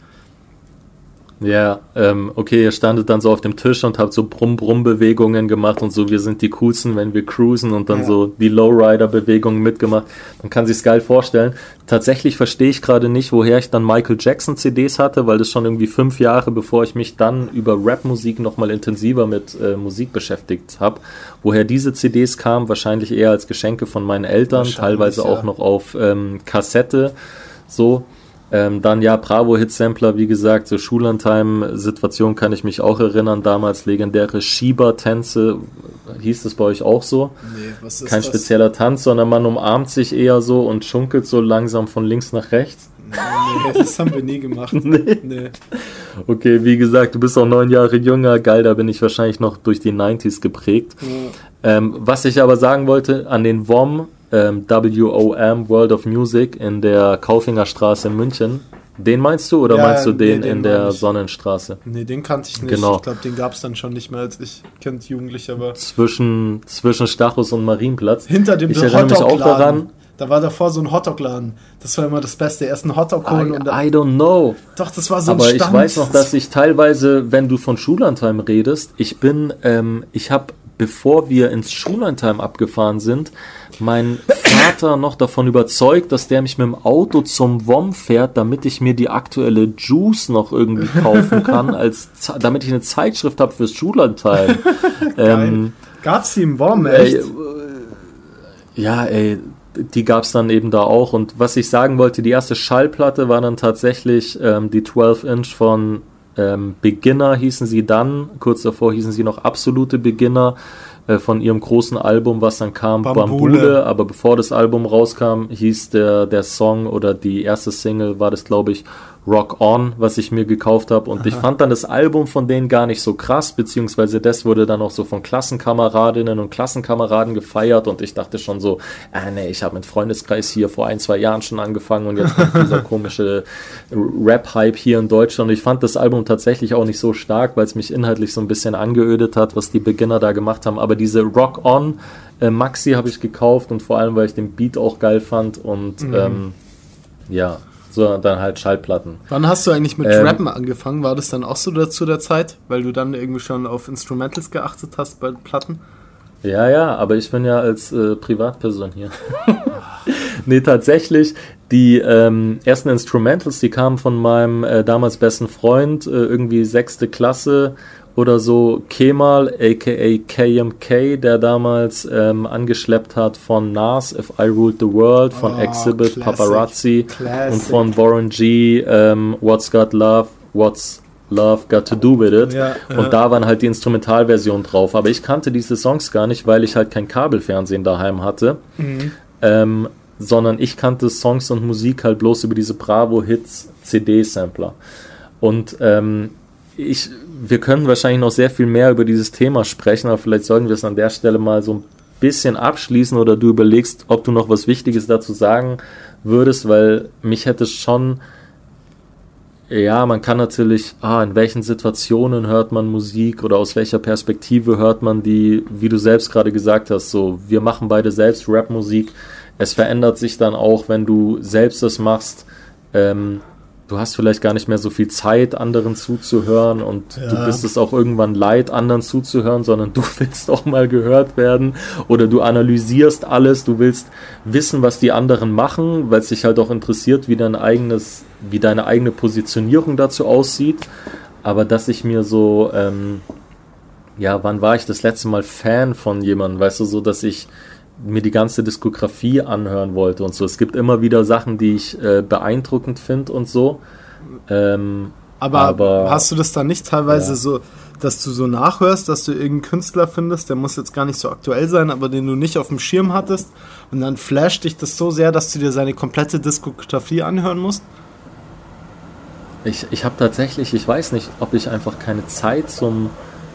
Ja, ähm, okay, ihr standet dann so auf dem Tisch und habt so Brumm-Brumm-Bewegungen gemacht und so, wir sind die coolsten, wenn wir cruisen und dann ja. so die Lowrider-Bewegungen mitgemacht. Man kann sich's geil vorstellen. Tatsächlich verstehe ich gerade nicht, woher ich dann Michael Jackson CDs hatte, weil das schon irgendwie fünf Jahre, bevor ich mich dann über Rap-Musik nochmal intensiver mit äh, Musik beschäftigt habe. Woher diese CDs kamen, wahrscheinlich eher als Geschenke von meinen Eltern, teilweise ja. auch noch auf ähm, Kassette. So, ähm, dann ja, Bravo Hit Sampler, wie gesagt, so Schullandheim-Situation kann ich mich auch erinnern. Damals legendäre Schiebertänze, hieß das bei euch auch so? Nee, was ist Kein das? spezieller Tanz, sondern man umarmt sich eher so und schunkelt so langsam von links nach rechts. Nee, das haben wir nie gemacht. nee. nee. Okay, wie gesagt, du bist auch neun Jahre jünger. Geil, da bin ich wahrscheinlich noch durch die 90s geprägt. Ja. Ähm, was ich aber sagen wollte, an den WOM ähm, WOM, World of Music, in der Kaufinger Straße in München. Den meinst du oder ja, meinst du den, nee, den in der Sonnenstraße? Nee, den kannte ich nicht. Genau. Ich glaube, den gab es dann schon nicht mehr, als ich Kind Jugendlicher war. Zwischen, zwischen Stachus und Marienplatz. Hinter dem Ich erinnere mich auch daran. Da war davor so ein Hotdog-Laden. Das war immer das Beste. Erst ein Hotdog holen und dann. I don't know. Doch, das war so Aber ein Aber ich weiß noch, dass ich teilweise, wenn du von Schullandheim redest, ich bin, ähm, ich habe, bevor wir ins Schullandheim abgefahren sind, mein Vater noch davon überzeugt, dass der mich mit dem Auto zum WOM fährt, damit ich mir die aktuelle Juice noch irgendwie kaufen kann, als damit ich eine Zeitschrift habe fürs Schullandteil. ähm, Gab's die im WOM, echt? Ey, ja, ey, die gab es dann eben da auch. Und was ich sagen wollte, die erste Schallplatte war dann tatsächlich ähm, die 12-Inch von ähm, Beginner, hießen sie dann. Kurz davor hießen sie noch absolute Beginner. Äh, von ihrem großen Album, was dann kam, Bambule. Bambule. Aber bevor das Album rauskam, hieß der, der Song oder die erste Single war das, glaube ich, Rock On, was ich mir gekauft habe. Und Aha. ich fand dann das Album von denen gar nicht so krass, beziehungsweise das wurde dann auch so von Klassenkameradinnen und Klassenkameraden gefeiert. Und ich dachte schon so, äh, nee, ich habe mit Freundeskreis hier vor ein, zwei Jahren schon angefangen und jetzt kommt dieser komische Rap-Hype hier in Deutschland. Und ich fand das Album tatsächlich auch nicht so stark, weil es mich inhaltlich so ein bisschen angeödet hat, was die Beginner da gemacht haben. Aber diese Rock On äh, Maxi habe ich gekauft und vor allem, weil ich den Beat auch geil fand und mhm. ähm, ja, so dann halt Schallplatten. Wann hast du eigentlich mit ähm, Rappen angefangen? War das dann auch so dazu der Zeit, weil du dann irgendwie schon auf Instrumentals geachtet hast bei Platten? Ja, ja, aber ich bin ja als äh, Privatperson hier. nee, tatsächlich, die ähm, ersten Instrumentals, die kamen von meinem äh, damals besten Freund, äh, irgendwie sechste Klasse oder so Kemal, aka KMK, der damals ähm, angeschleppt hat von Nas, If I Ruled the World, von oh, Exhibit, Classic, Paparazzi Classic. und von Warren G, ähm, What's Got Love, What's Love Got to Do With It. Ja, und ja. da waren halt die Instrumentalversionen drauf. Aber ich kannte diese Songs gar nicht, weil ich halt kein Kabelfernsehen daheim hatte. Mhm. Ähm, sondern ich kannte Songs und Musik halt bloß über diese Bravo Hits CD-Sampler. Und ähm, ich, wir können wahrscheinlich noch sehr viel mehr über dieses Thema sprechen, aber vielleicht sollten wir es an der Stelle mal so ein bisschen abschließen oder du überlegst, ob du noch was Wichtiges dazu sagen würdest, weil mich hätte schon, ja, man kann natürlich, ah, in welchen Situationen hört man Musik oder aus welcher Perspektive hört man die, wie du selbst gerade gesagt hast, so, wir machen beide selbst Rapmusik. Es verändert sich dann auch, wenn du selbst das machst. Ähm, du hast vielleicht gar nicht mehr so viel Zeit, anderen zuzuhören und ja. du bist es auch irgendwann leid, anderen zuzuhören, sondern du willst auch mal gehört werden oder du analysierst alles, du willst wissen, was die anderen machen, weil es dich halt auch interessiert, wie dein eigenes, wie deine eigene Positionierung dazu aussieht. Aber dass ich mir so, ähm, ja, wann war ich das letzte Mal Fan von jemandem, weißt du, so, dass ich mir die ganze Diskografie anhören wollte und so. Es gibt immer wieder Sachen, die ich äh, beeindruckend finde und so. Ähm, aber, aber, hast du das dann nicht teilweise ja. so, dass du so nachhörst, dass du irgendeinen Künstler findest, der muss jetzt gar nicht so aktuell sein, aber den du nicht auf dem Schirm hattest und dann flasht dich das so sehr, dass du dir seine komplette Diskografie anhören musst? Ich, ich habe tatsächlich, ich weiß nicht, ob ich einfach keine Zeit zum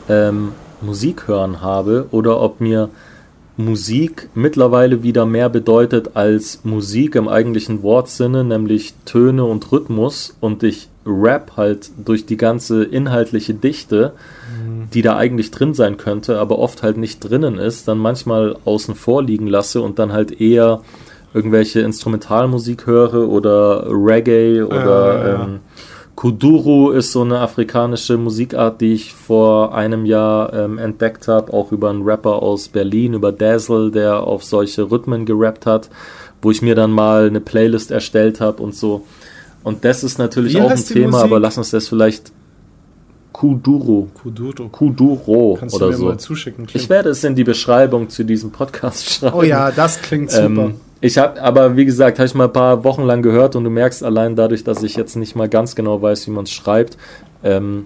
ähm, Musik hören habe oder ob mir Musik mittlerweile wieder mehr bedeutet als Musik im eigentlichen Wortsinne, nämlich Töne und Rhythmus und ich Rap halt durch die ganze inhaltliche Dichte, mhm. die da eigentlich drin sein könnte, aber oft halt nicht drinnen ist, dann manchmal außen vor liegen lasse und dann halt eher irgendwelche Instrumentalmusik höre oder Reggae oder ja, ja. Kuduro ist so eine afrikanische Musikart, die ich vor einem Jahr ähm, entdeckt habe, auch über einen Rapper aus Berlin, über Dazzle, der auf solche Rhythmen gerappt hat, wo ich mir dann mal eine Playlist erstellt habe und so. Und das ist natürlich Wie auch ein Thema, Musik? aber lass uns das vielleicht Kuduro. Kuduro. Kuduro Kannst oder du mir so. Mal zuschicken, ich werde es in die Beschreibung zu diesem Podcast schreiben. Oh ja, das klingt super. Ähm, ich habe, aber wie gesagt, habe ich mal ein paar Wochen lang gehört und du merkst allein dadurch, dass ich jetzt nicht mal ganz genau weiß, wie man es schreibt ähm,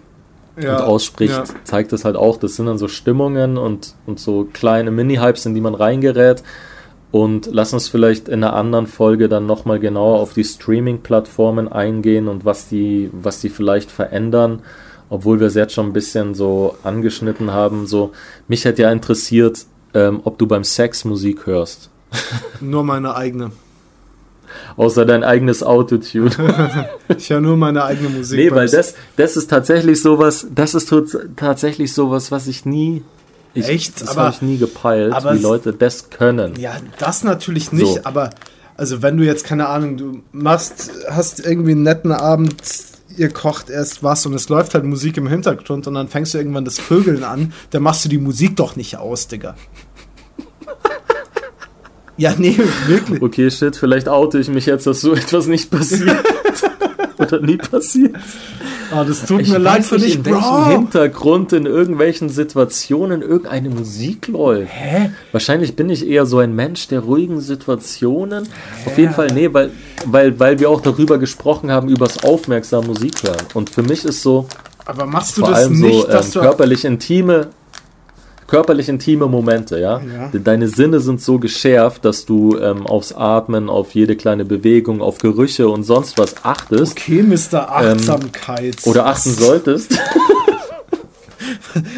ja, und ausspricht, ja. zeigt es halt auch, das sind dann so Stimmungen und, und so kleine Mini-Hypes, in die man reingerät. Und lass uns vielleicht in einer anderen Folge dann nochmal genauer auf die Streaming-Plattformen eingehen und was die, was die vielleicht verändern, obwohl wir es jetzt schon ein bisschen so angeschnitten haben. So, mich hätte ja interessiert, ähm, ob du beim Sex Musik hörst. Nur meine eigene. Außer dein eigenes Autotune. ich höre nur meine eigene Musik. Nee, weil das, das ist tatsächlich sowas, das ist tatsächlich sowas, was ich nie. Ich, Echt? Das habe ich nie gepeilt, wie Leute das können. Ja, das natürlich nicht, so. aber also wenn du jetzt, keine Ahnung, du machst, hast irgendwie einen netten Abend, ihr kocht erst was und es läuft halt Musik im Hintergrund und dann fängst du irgendwann das Vögeln an, dann machst du die Musik doch nicht aus, Digga. Ja, nee, wirklich. Okay, shit, vielleicht oute ich mich jetzt, dass so etwas nicht passiert. Oder nie passiert. Ah, das tut ich mir leid für dich, in Bro. welchem Hintergrund in irgendwelchen Situationen irgendeine Musik läuft. Hä? Wahrscheinlich bin ich eher so ein Mensch der ruhigen Situationen. Hä? Auf jeden Fall, nee, weil, weil, weil wir auch darüber gesprochen haben, übers aufmerksam Musik hören. Und für mich ist so. Aber machst du vor das allem nicht, so, ähm, körperlich intime, körperlich intime Momente, ja? ja. Deine Sinne sind so geschärft, dass du ähm, aufs Atmen, auf jede kleine Bewegung, auf Gerüche und sonst was achtest. Okay, Mr. Achtsamkeit. Ähm, oder achten solltest.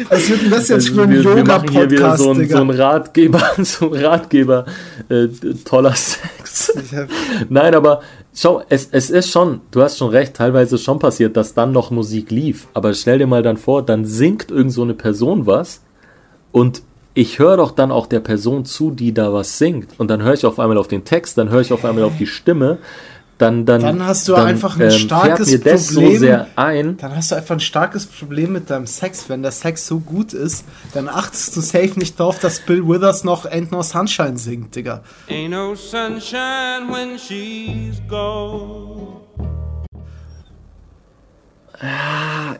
Was wird denn das jetzt für ein Yoga-Podcast, Wir machen hier wieder so ein, so ein Ratgeber, so ein Ratgeber, äh, toller Sex. Nein, aber schau, es, es ist schon, du hast schon recht, teilweise schon passiert, dass dann noch Musik lief. Aber stell dir mal dann vor, dann singt irgend so eine Person was und ich höre doch dann auch der Person zu, die da was singt. Und dann höre ich auf einmal auf den Text, dann höre ich auf einmal auf die Stimme. Dann, dann, dann hast du dann, einfach ein ähm, starkes Problem. So ein. Dann hast du einfach ein starkes Problem mit deinem Sex. Wenn der Sex so gut ist, dann achtest du safe nicht darauf, dass Bill Withers noch Ain't No Sunshine singt, Digga. Ain't no sunshine when she's gone.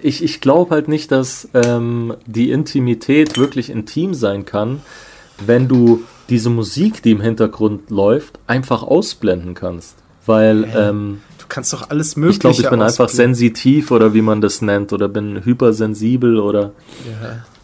Ich, ich glaube halt nicht, dass ähm, die Intimität wirklich intim sein kann, wenn du diese Musik, die im Hintergrund läuft, einfach ausblenden kannst. Weil ähm, Du kannst doch alles Mögliche ich glaube, ich bin einfach ausblenden. sensitiv oder wie man das nennt oder bin hypersensibel oder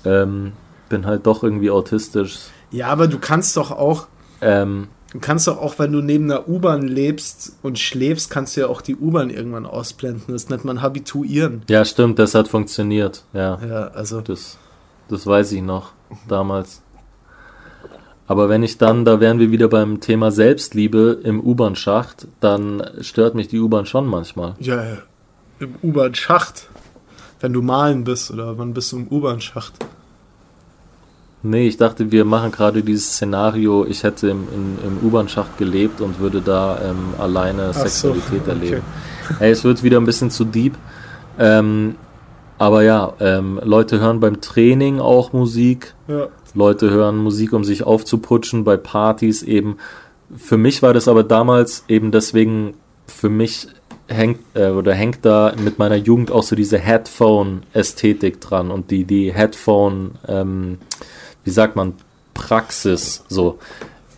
Ja. ähm, bin halt doch irgendwie autistisch. ja, aber du kannst doch auch, Ähm, du kannst doch auch, wenn du neben einer U-Bahn lebst und schläfst, kannst du ja auch die U-Bahn irgendwann ausblenden. Das nennt man Habituieren. ja, stimmt, das hat funktioniert. Ja, Ja, also. das, das weiß ich noch damals. Aber wenn ich dann, da wären wir wieder beim Thema Selbstliebe im U-Bahn-Schacht, dann stört mich die U-Bahn schon manchmal. Ja, im U-Bahn-Schacht. Wenn du malen bist oder wann bist du im U-Bahn-Schacht? Nee, ich dachte, wir machen gerade dieses Szenario, ich hätte im, im, im U-Bahn-Schacht gelebt und würde da ähm, alleine Ach so, Sexualität okay. erleben. Ey, es wird wieder ein bisschen zu deep. Ähm, aber ja, ähm, Leute hören beim Training auch Musik. Ja. Leute hören Musik, um sich aufzuputschen, bei Partys eben. Für mich war das aber damals eben deswegen, für mich hängt äh, oder hängt da mit meiner Jugend auch so diese Headphone-Ästhetik dran und die, die Headphone, ähm, wie sagt man, Praxis so.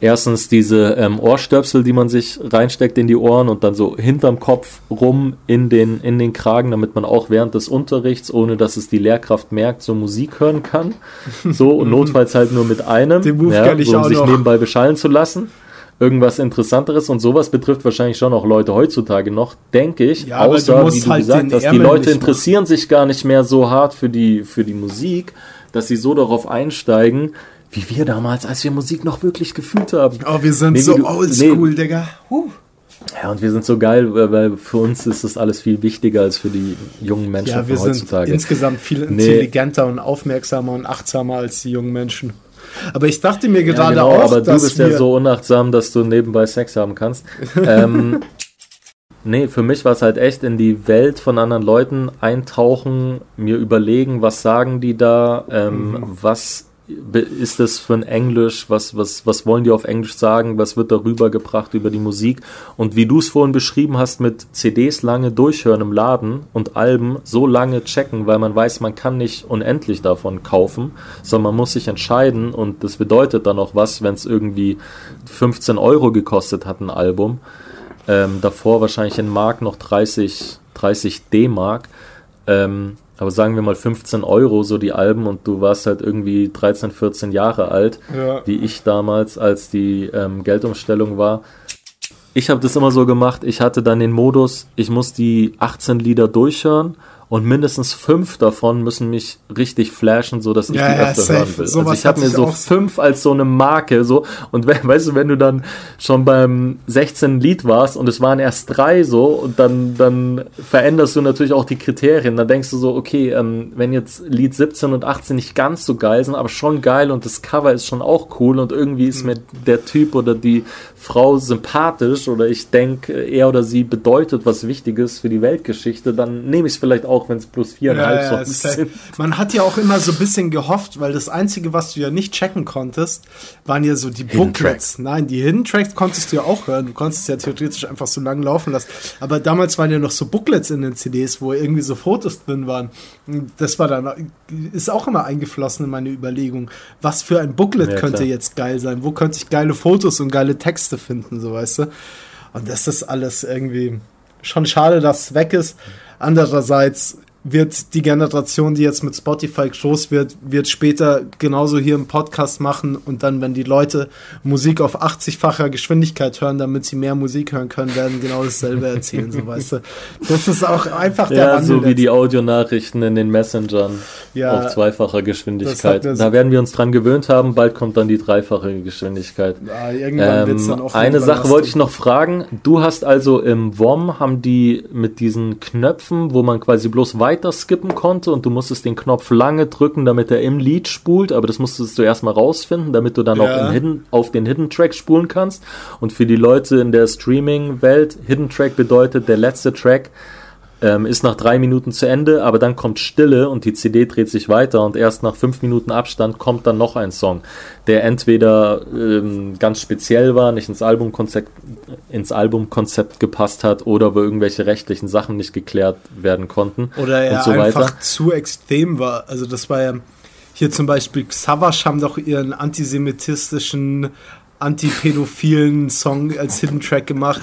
Erstens diese ähm, Ohrstöpsel, die man sich reinsteckt in die Ohren und dann so hinterm Kopf rum in den, in den Kragen, damit man auch während des Unterrichts, ohne dass es die Lehrkraft merkt, so Musik hören kann. So, und notfalls halt nur mit einem, Den Move ja, so, um sich noch. nebenbei beschallen zu lassen. Irgendwas Interessanteres und sowas betrifft wahrscheinlich schon auch Leute heutzutage noch, denke ich. Ja, aber du Außer, musst wie du halt gesagt hast, die Leute interessieren sich gar nicht mehr so hart für die, für die Musik, dass sie so darauf einsteigen, wie wir damals, als wir Musik noch wirklich gefühlt haben. Oh, wir sind Nee, so oldschool, Digga. Huh. Ja, und wir sind so geil, weil für uns ist das alles viel wichtiger als für die jungen Menschen Ja, wir von sind heutzutage. insgesamt viel Nee. intelligenter und aufmerksamer und achtsamer als die jungen Menschen. Aber ich dachte mir Ja, gerade genau, auch, aber du bist ja so unachtsam, dass du nebenbei Sex haben kannst. ähm, nee, für mich war es halt echt in die Welt von anderen Leuten eintauchen, mir überlegen, was sagen die da, ähm, Mhm. was ist das für ein Englisch, was, was, was wollen die auf Englisch sagen, was wird darüber gebracht über die Musik und wie du es vorhin beschrieben hast mit CDs lange durchhören im Laden und Alben so lange checken, weil man weiß, man kann nicht unendlich davon kaufen, sondern man muss sich entscheiden und das bedeutet dann auch was, wenn es irgendwie 15 Euro gekostet hat, ein Album. Ähm, davor wahrscheinlich in Mark noch 30, 30 D-Mark. Ähm, aber sagen wir mal 15 Euro, so die Alben, und du warst halt irgendwie 13, 14 Jahre alt, Ja. wie ich damals, als die ähm, Geldumstellung war. Ich habe das immer so gemacht, ich hatte dann den Modus, ich muss die 18 Lieder durchhören und mindestens fünf davon müssen mich richtig flashen, so dass ich Ja, die ja, öfter safe. hören will. Also Sowas ich habe mir so fünf als so eine Marke, so und we weißt du, wenn du dann schon beim 16. Lied warst und es waren erst drei so und dann dann veränderst du natürlich auch die Kriterien. Dann denkst du so, okay, ähm, wenn jetzt Lied 17 und 18 nicht ganz so geil sind, aber schon geil und das Cover ist schon auch cool und irgendwie ist mir der Typ oder die Frau sympathisch oder ich denke, er oder sie bedeutet was Wichtiges für die Weltgeschichte, dann nehme ich es vielleicht auch, wenn es plus viereinhalb Ja, ja, Songs safe. sind. Man hat ja auch immer so ein bisschen gehofft, weil das Einzige, was du ja nicht checken konntest, waren ja so die Booklets. Nein, die Hidden Tracks konntest du ja auch hören. Du konntest ja theoretisch einfach so lange laufen lassen. Aber damals waren ja noch so Booklets in den CDs, wo irgendwie so Fotos drin waren. Das war dann, ist auch immer eingeflossen in meine Überlegung. Was für ein Booklet Ja, könnte klar. jetzt geil sein? Wo könnte ich geile Fotos und geile Texte finden, so weißt du? Und das ist alles irgendwie schon schade, dass es weg ist. Andererseits wird die Generation, die jetzt mit Spotify groß wird, wird später genauso hier im Podcast machen und dann, wenn die Leute Musik auf 80-facher Geschwindigkeit hören, damit sie mehr Musik hören können, werden genau dasselbe erzählen, so weißt du. Das ist auch einfach der Ja, Wandel. so wie jetzt. die Audionachrichten in den Messengern Ja, auf zweifacher Geschwindigkeit. so- Da werden wir uns dran gewöhnt haben, bald kommt dann die dreifache Geschwindigkeit. Ja, irgendwann wird's dann Ähm, auch eine Sache wollte ich noch fragen. Du hast also im WOM haben die mit diesen Knöpfen, wo man quasi bloß weiter skippen konnte und du musstest den Knopf lange drücken, damit er im Lied spult, aber das musstest du erstmal rausfinden, damit du dann Ja. auch im Hidden, auf den Hidden Track spulen kannst. Und für die Leute in der Streaming-Welt, Hidden Track bedeutet der letzte Track ähm, ist nach drei Minuten zu Ende, aber dann kommt Stille und die CD dreht sich weiter und erst nach fünf Minuten Abstand kommt dann noch ein Song, der entweder ähm, ganz speziell war, nicht ins Albumkonzept, ins Albumkonzept gepasst hat oder wo irgendwelche rechtlichen Sachen nicht geklärt werden konnten. Oder er so einfach weiter. zu extrem war. Also das war ja hier zum Beispiel Savage haben doch ihren antisemitistischen, antipädophilen Song als Hidden Track gemacht.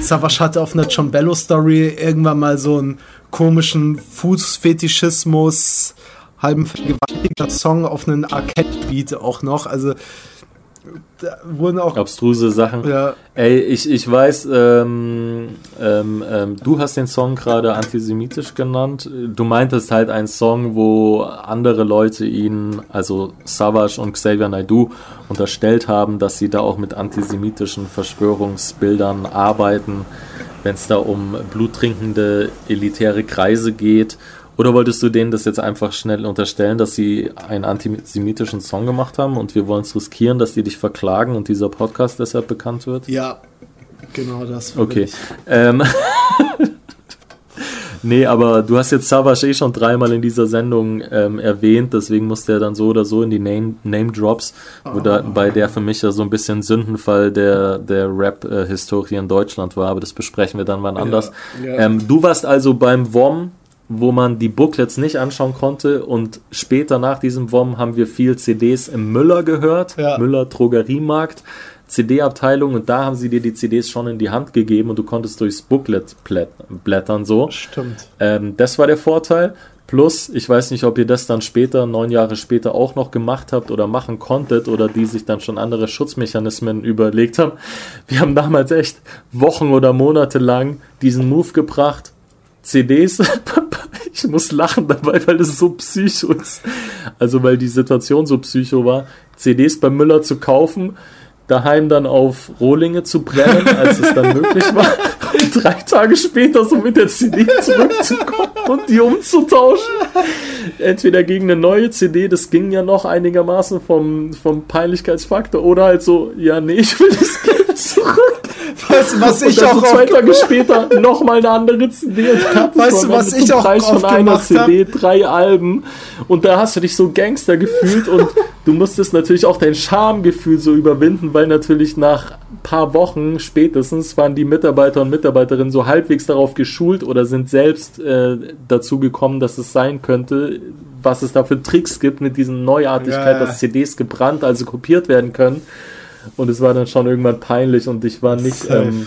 Savage hatte auf einer John Bello Story irgendwann mal so einen komischen Fußfetischismus, halben vergewaltigter Song auf einen Arcade-Beat auch noch. Also da wurden auch Abstruse Sachen. Ja. Ey, ich, ich weiß, ähm, ähm, ähm, du hast den Song gerade antisemitisch genannt. Du meintest halt einen Song, wo andere Leute ihn, also Savage und Xavier Naidoo, unterstellt haben, dass sie da auch mit antisemitischen Verschwörungsbildern arbeiten, wenn es da um bluttrinkende elitäre Kreise geht. Oder wolltest du denen das jetzt einfach schnell unterstellen, dass sie einen antisemitischen Song gemacht haben und wir wollen es riskieren, dass die dich verklagen und dieser Podcast deshalb bekannt wird? Ja, genau das. Okay. Ähm, nee, aber du hast jetzt Savage eh schon dreimal in dieser Sendung ähm, erwähnt, deswegen muss der dann so oder so in die Name, Name Drops, wo da, bei der für mich ja so ein bisschen Sündenfall der, der Rap-Historie in Deutschland war, aber das besprechen wir dann wann anders. ja. Ähm, du warst also beim WOM, wo man die Booklets nicht anschauen konnte und später nach diesem WOM haben wir viel CDs im Müller gehört, Ja. Müller Drogeriemarkt. CD-Abteilung und da haben sie dir die CDs schon in die Hand gegeben und du konntest durchs Booklet blät- blättern so. Stimmt. Ähm, das war der Vorteil. Plus, ich weiß nicht, ob ihr das dann später, neun Jahre später auch noch gemacht habt oder machen konntet oder die sich dann schon andere Schutzmechanismen überlegt haben. Wir haben damals echt Wochen oder Monate lang diesen Move gebracht. CDs, ich muss lachen dabei, weil es so psycho ist. Also, weil die Situation so psycho war, CDs bei Müller zu kaufen, daheim dann auf Rohlinge zu brennen, als es dann möglich war, und drei Tage später so mit der CD zurückzukommen und die umzutauschen. Entweder gegen eine neue CD, das ging ja noch einigermaßen vom, vom Peinlichkeitsfaktor, oder halt so, ja, nee, ich will das Geld zurück. Was, was Und ich auch zwei Tage später nochmal eine andere CD. Und Weißt du, was ich auch Preis von einer CD drei Alben. Und da hast du dich so Gangster gefühlt und du musstest natürlich auch dein Schamgefühl so überwinden, weil natürlich nach ein paar Wochen spätestens waren die Mitarbeiter und Mitarbeiterinnen so halbwegs darauf geschult oder sind selbst äh, dazu gekommen, dass es sein könnte, was es da für Tricks gibt mit diesen Neuartigkeit, ja. dass CDs gebrannt, also kopiert werden können. Und es war dann schon irgendwann peinlich und ich war nicht, ähm,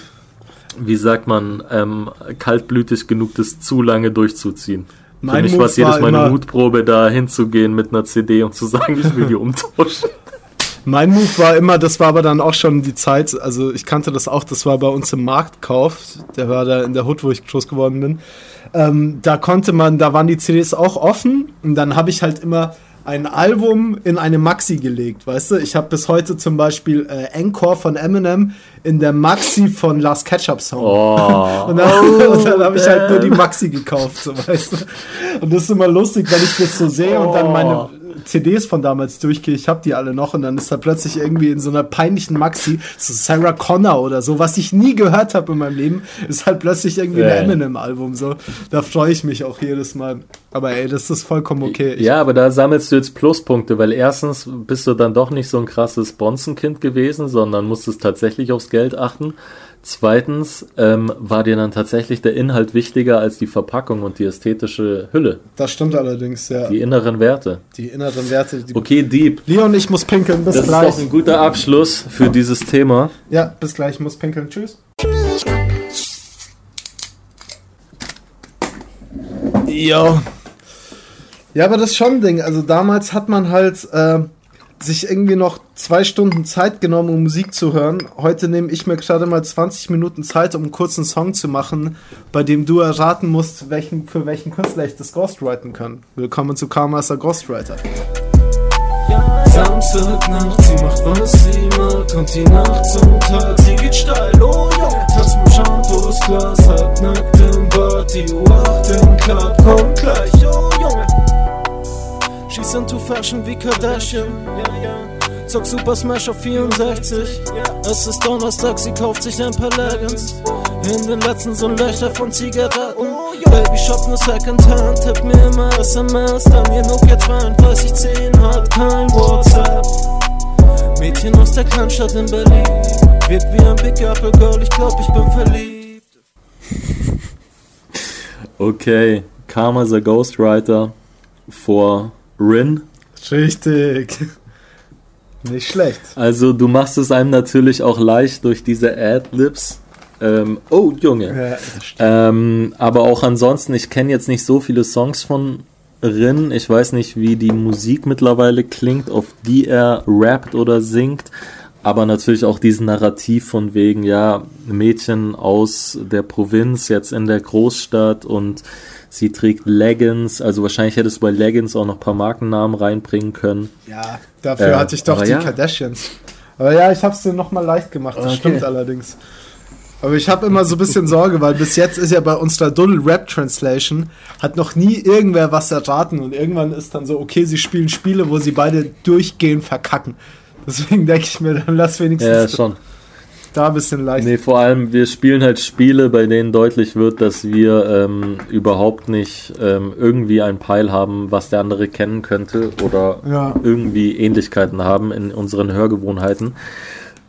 wie sagt man, ähm, kaltblütig genug, das zu lange durchzuziehen. Für Mein mich Move war es jedes Mal eine Mutprobe, da hinzugehen mit einer CD und zu sagen, ich will die umtauschen. Mein Move war immer, das war aber dann auch schon die Zeit, also ich kannte das auch, das war bei uns im Marktkauf, der war da in der Hood, wo ich groß geworden bin. Ähm, da konnte man, da waren die CDs auch offen und dann habe ich halt immer ein Album in eine Maxi gelegt, weißt du? Ich habe bis heute zum Beispiel äh, Encore von Eminem in der Maxi von Last Ketchup Song. Oh, Und dann, und dann habe ich halt nur die Maxi gekauft, so weißt du. Und das ist immer lustig, wenn ich das so sehe und dann meine CDs von damals durchgehe. Ich habe die alle noch und dann ist da plötzlich irgendwie in so einer peinlichen Maxi so Sarah Connor oder so, was ich nie gehört habe in meinem Leben, ist halt plötzlich irgendwie Ja. ein Eminem-Album. So, da freue ich mich auch jedes Mal. Aber ey, das ist vollkommen okay. Ich, Ja, aber da sammelst du jetzt Pluspunkte, weil erstens bist du dann doch nicht so ein krasses Bonzenkind gewesen, sondern musstest tatsächlich aufs Geld achten. Zweitens ähm, war dir dann tatsächlich der Inhalt wichtiger als die Verpackung und die ästhetische Hülle, Das stimmt allerdings, ja. die inneren Werte. Die inneren Werte. Die Okay, Dieb, Leon, ich muss pinkeln. Bis das ist gleich. doch ein guter Abschluss für dieses Thema. Ja, bis gleich. Ich muss pinkeln. Tschüss. Ja. Ja, aber das ist schon ein Ding. Also damals hat man halt äh, sich irgendwie noch zwei Stunden Zeit genommen, um Musik zu hören. Heute nehme ich mir gerade mal 20 Minuten Zeit, um einen kurzen Song zu machen, bei dem du erraten musst, welchen, für welchen Künstler ich das ghostwriten kann. Willkommen zu Karmaster Ghostwriter. Samstagnacht, sie macht was sie mag und die Nacht zum Tag, sie geht steil, oh Junge, tanzt mit Shampoos Glas, halb nackt im Bad, die Uhr 8 im Club, kommt gleich, oh Junge. She's into Fashion wie Kardashian. Zock Super Smash auf 64, es ist Donnerstag, sie kauft sich ein paar Leggings. In den letzten so Löcher von Zigaretten. Baby Shop nur Secondhand, tipp mir immer SMS. Dann ihr Nokia 3210 hat kein WhatsApp. Mädchen aus der Kleinstadt in Berlin. Wirkt wie ein Big Apple Girl, ich glaub, ich bin verliebt. Okay, Karma the Ghostwriter vor Rin. Richtig. Nicht schlecht. Also du machst es einem natürlich auch leicht durch diese Ad-Libs. Ähm, oh, Junge. Ja, Ähm, aber auch ansonsten, ich kenne jetzt nicht so viele Songs von Rin. Ich weiß nicht, wie die Musik mittlerweile klingt, auf die er rappt oder singt. Aber natürlich auch diesen Narrativ von wegen, ja, Mädchen aus der Provinz, jetzt in der Großstadt und sie trägt Leggings. Also wahrscheinlich hättest du bei Leggings auch noch ein paar Markennamen reinbringen können. ja dafür Äh, hatte ich doch die ja. Kardashians. Aber ja, ich hab's dir nochmal leicht gemacht, das Okay. stimmt allerdings. Aber ich habe immer so ein bisschen Sorge, weil bis jetzt ist ja bei unserer Doodle Rap Translation hat noch nie irgendwer was erraten und irgendwann ist dann so, okay, sie spielen Spiele, wo sie beide durchgehend verkacken. Deswegen denke ich mir, dann lass wenigstens Ja, schon. Da ein bisschen leicht. Nee, vor allem, wir spielen halt Spiele, bei denen deutlich wird, dass wir ähm, überhaupt nicht ähm, irgendwie ein Peil haben, was der andere kennen könnte oder Ja. irgendwie Ähnlichkeiten haben in unseren Hörgewohnheiten.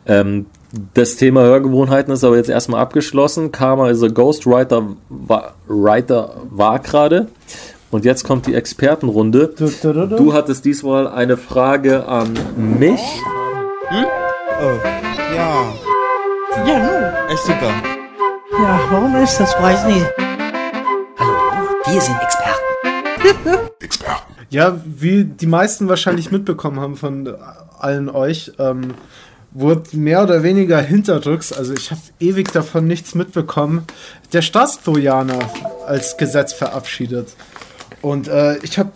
Ähm, das Thema Hörgewohnheiten ist aber jetzt erstmal abgeschlossen. Karma is a Ghostwriter war, Writer war gerade. Und jetzt kommt die Expertenrunde. Du, du, du, du. Du hattest diesmal eine Frage an mich. Oh, ja. Ja, nun. Echt super. Ja, warum ist das? Weiß nicht. Wir sind Experten. Ja, wie die meisten wahrscheinlich mitbekommen haben von allen euch, ähm, wurde mehr oder weniger hinterrücks, also ich habe ewig davon nichts mitbekommen, der Staatstrojaner als Gesetz verabschiedet. Und äh, ich habe,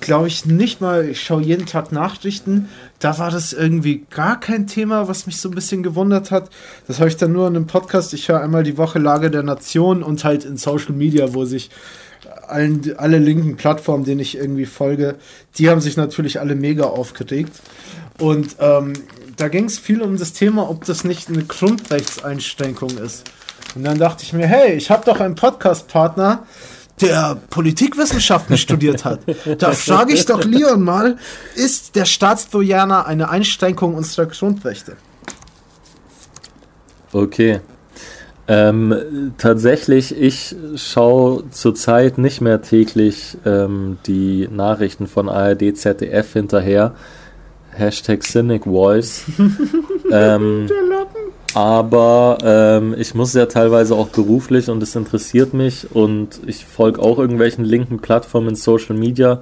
glaube ich, nicht mal, ich schaue jeden Tag Nachrichten, da war das irgendwie gar kein Thema, was mich so ein bisschen gewundert hat. Das habe ich dann nur in einem Podcast, ich höre einmal die Woche Lage der Nation und halt in Social Media, wo sich allen, alle linken Plattformen, denen ich irgendwie folge, die haben sich natürlich alle mega aufgeregt. Und ähm, da ging es viel um das Thema, ob das nicht eine Grundrechtseinschränkung ist. Und dann dachte ich mir, hey, ich habe doch einen Podcast-Partner, der Politikwissenschaften studiert hat. Da frage ich doch Leon mal, ist der Staatstrojaner eine Einschränkung unserer Grundrechte? Okay. Ähm, tatsächlich, ich schaue zurzeit nicht mehr täglich ähm, die Nachrichten von ARD, ZDF hinterher. Hashtag Cynic Voice. ähm, aber ähm, ich muss ja teilweise auch beruflich und es interessiert mich und ich folge auch irgendwelchen linken Plattformen in Social Media.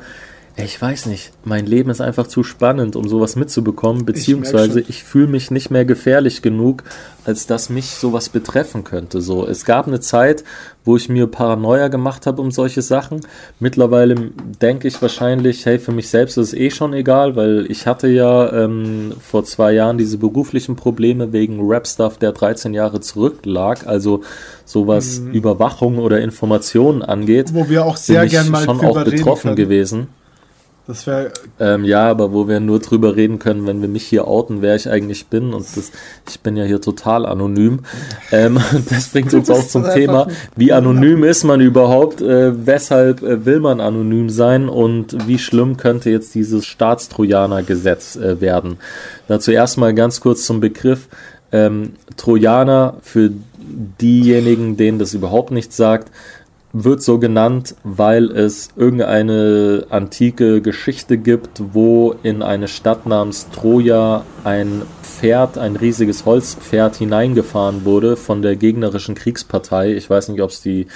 Ich weiß nicht, mein Leben ist einfach zu spannend, um sowas mitzubekommen, beziehungsweise schon. ich, fühle mich nicht mehr gefährlich genug, als dass mich sowas betreffen könnte. So, es gab eine Zeit, wo ich mir Paranoia gemacht habe um solche Sachen. Mittlerweile denke ich wahrscheinlich, hey, für mich selbst ist es eh schon egal, weil ich hatte ja ähm, vor zwei Jahren diese beruflichen Probleme wegen Rap-Stuff, der 13 Jahre zurücklag, also sowas Überwachung oder Informationen angeht. Wo wir auch sehr ich gern mal schon auch betroffen können. gewesen. Das wäre Ähm, ja, aber wo wir nur drüber reden können, wenn wir mich hier outen, wer ich eigentlich bin. Und das, ich bin ja hier total anonym. Ähm, das bringt uns auch zum Thema, wie anonym ist man überhaupt? Äh, weshalb äh, will man anonym sein? Und wie schlimm könnte jetzt dieses Staatstrojaner-Gesetz äh, werden? Dazu erstmal ganz kurz zum Begriff. Ähm, Trojaner, für diejenigen, denen das überhaupt nichts sagt, wird so genannt, weil es irgendeine antike Geschichte gibt, wo in eine Stadt namens Troja ein Pferd, ein riesiges Holzpferd hineingefahren wurde von der gegnerischen Kriegspartei. Ich weiß nicht, ob es die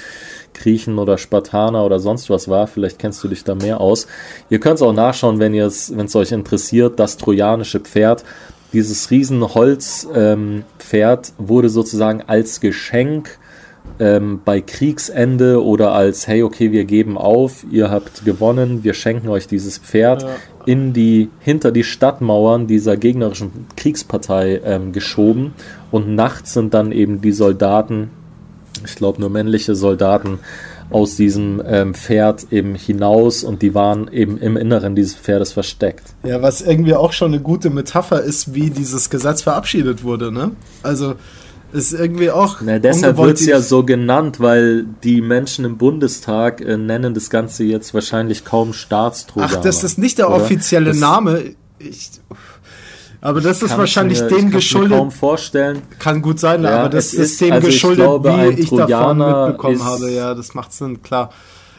Griechen oder Spartaner oder sonst was war. Vielleicht kennst du dich da mehr aus. Ihr könnt es auch nachschauen, wenn es, euch interessiert. Das trojanische Pferd. Dieses riesen Holzpferd ähm, wurde sozusagen als Geschenk ähm, bei Kriegsende oder als, hey, okay, wir geben auf, ihr habt gewonnen, wir schenken euch dieses Pferd in die, hinter die Stadtmauern dieser gegnerischen Kriegspartei ähm, geschoben und nachts sind dann eben die Soldaten, ich glaube nur männliche Soldaten, aus diesem ähm, Pferd eben hinaus und die waren eben im Inneren dieses Pferdes versteckt. Ja, was irgendwie auch schon eine gute Metapher ist, wie dieses Gesetz verabschiedet wurde, ne? Also, Ist irgendwie auch. Na, deshalb wird es ja so genannt, weil die Menschen im Bundestag äh, nennen das Ganze jetzt wahrscheinlich kaum Staatstrojaner. Ach, das ist nicht der oder? offizielle Das Name. Ich, aber das ist wahrscheinlich ich mir, dem ich geschuldet. kaum vorstellen. Kann gut sein, Ja, aber das ist, dem also ich geschuldet, glaube, wie ich davon mitbekommen habe. Ja, das macht Sinn, klar.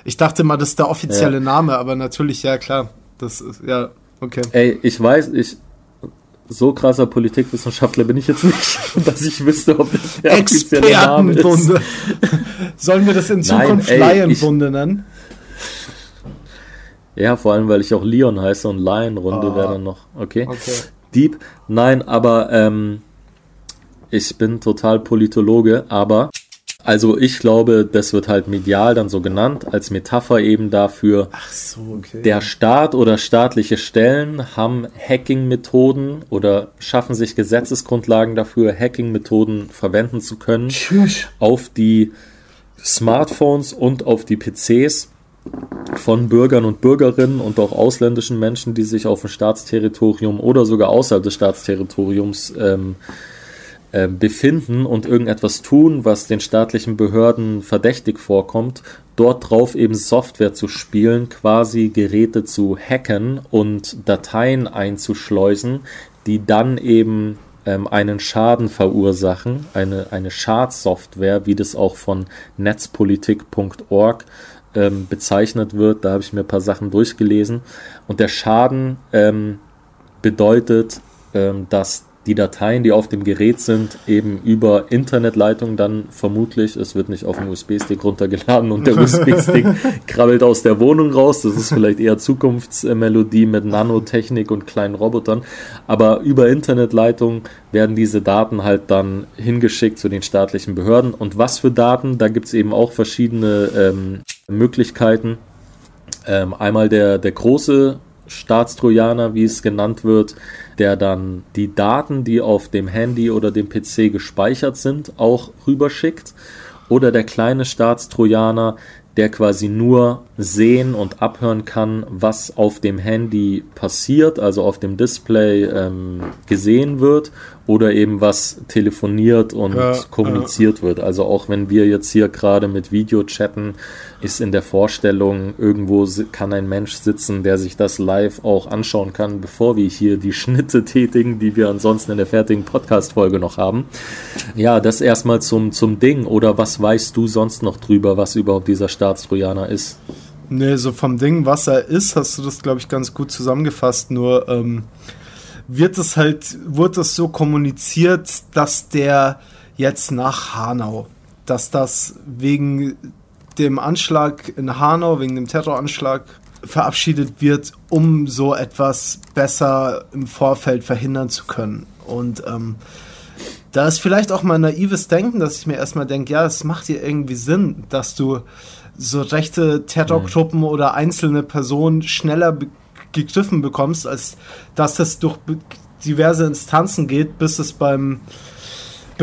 Ich dachte mal, das ist der offizielle Ja. Name, aber natürlich, ja, klar. Das ist, ja, okay. Ey, ich weiß, ich so krasser Politikwissenschaftler bin ich jetzt nicht, dass ich wüsste, ob das der offizielle Name ist. Expertenbunde. Sollen wir das in Zukunft Laienbunde nennen? Ja, vor allem, weil ich auch Leon heiße und Lion-Runde Ah. wäre dann noch. Okay. Okay. Dieb. Nein, aber ähm, ich bin total Politologe, aber also ich glaube, das wird halt medial dann so genannt, als Metapher eben dafür, Ach so, okay. der Staat oder staatliche Stellen haben Hacking-Methoden oder schaffen sich Gesetzesgrundlagen dafür, Hacking-Methoden verwenden zu können Tschüss. auf die Smartphones und auf die PCs von Bürgern und Bürgerinnen und auch ausländischen Menschen, die sich auf dem Staatsterritorium oder sogar außerhalb des Staatsterritoriums ähm, äh, befinden und irgendetwas tun, was den staatlichen Behörden verdächtig vorkommt, dort drauf eben Software zu spielen, quasi Geräte zu hacken und Dateien einzuschleusen, die dann eben ähm, einen Schaden verursachen, eine, eine Schadsoftware, wie das auch von netzpolitik.org ähm, bezeichnet wird. Da habe ich mir ein paar Sachen durchgelesen. Und der Schaden ähm, bedeutet, ähm, dass die Dateien, die auf dem Gerät sind, eben über Internetleitung dann vermutlich, es wird nicht auf dem USB-Stick runtergeladen und der USB-Stick krabbelt aus der Wohnung raus. Das ist vielleicht eher Zukunftsmelodie mit Nanotechnik und kleinen Robotern. Aber über Internetleitung werden diese Daten halt dann hingeschickt zu den staatlichen Behörden. Und was für Daten? Da gibt es eben auch verschiedene ähm, Möglichkeiten. Ähm, einmal der, der große Staatstrojaner, wie es genannt wird, der dann die Daten, die auf dem Handy oder dem PC gespeichert sind, auch rüberschickt. Oder der kleine Staatstrojaner, der quasi nur sehen und abhören kann, was auf dem Handy passiert, also auf dem Display ähm, gesehen wird oder eben was telefoniert und Ja, kommuniziert wird. Also auch wenn wir jetzt hier gerade mit Video chatten, ist in der Vorstellung, irgendwo kann ein Mensch sitzen, der sich das live auch anschauen kann, bevor wir hier die Schnitte tätigen, die wir ansonsten in der fertigen Podcast-Folge noch haben. Ja, das erstmal zum, zum Ding. Oder was weißt du sonst noch drüber, was überhaupt dieser Staatstrojaner ist? Nee, so vom Ding, was er ist, hast du das, glaube ich, ganz gut zusammengefasst. Nur ähm, wird es halt, wurde es so kommuniziert, dass der jetzt nach Hanau, dass das wegen dem Anschlag in Hanau, wegen dem Terroranschlag verabschiedet wird, um so etwas besser im Vorfeld verhindern zu können. Und ähm, da ist vielleicht auch mal naives Denken, dass ich mir erstmal denke, ja, es macht dir irgendwie Sinn, dass du so rechte Terrorgruppen oder einzelne Personen schneller be gegriffen bekommst, als dass es durch diverse Instanzen geht, bis es beim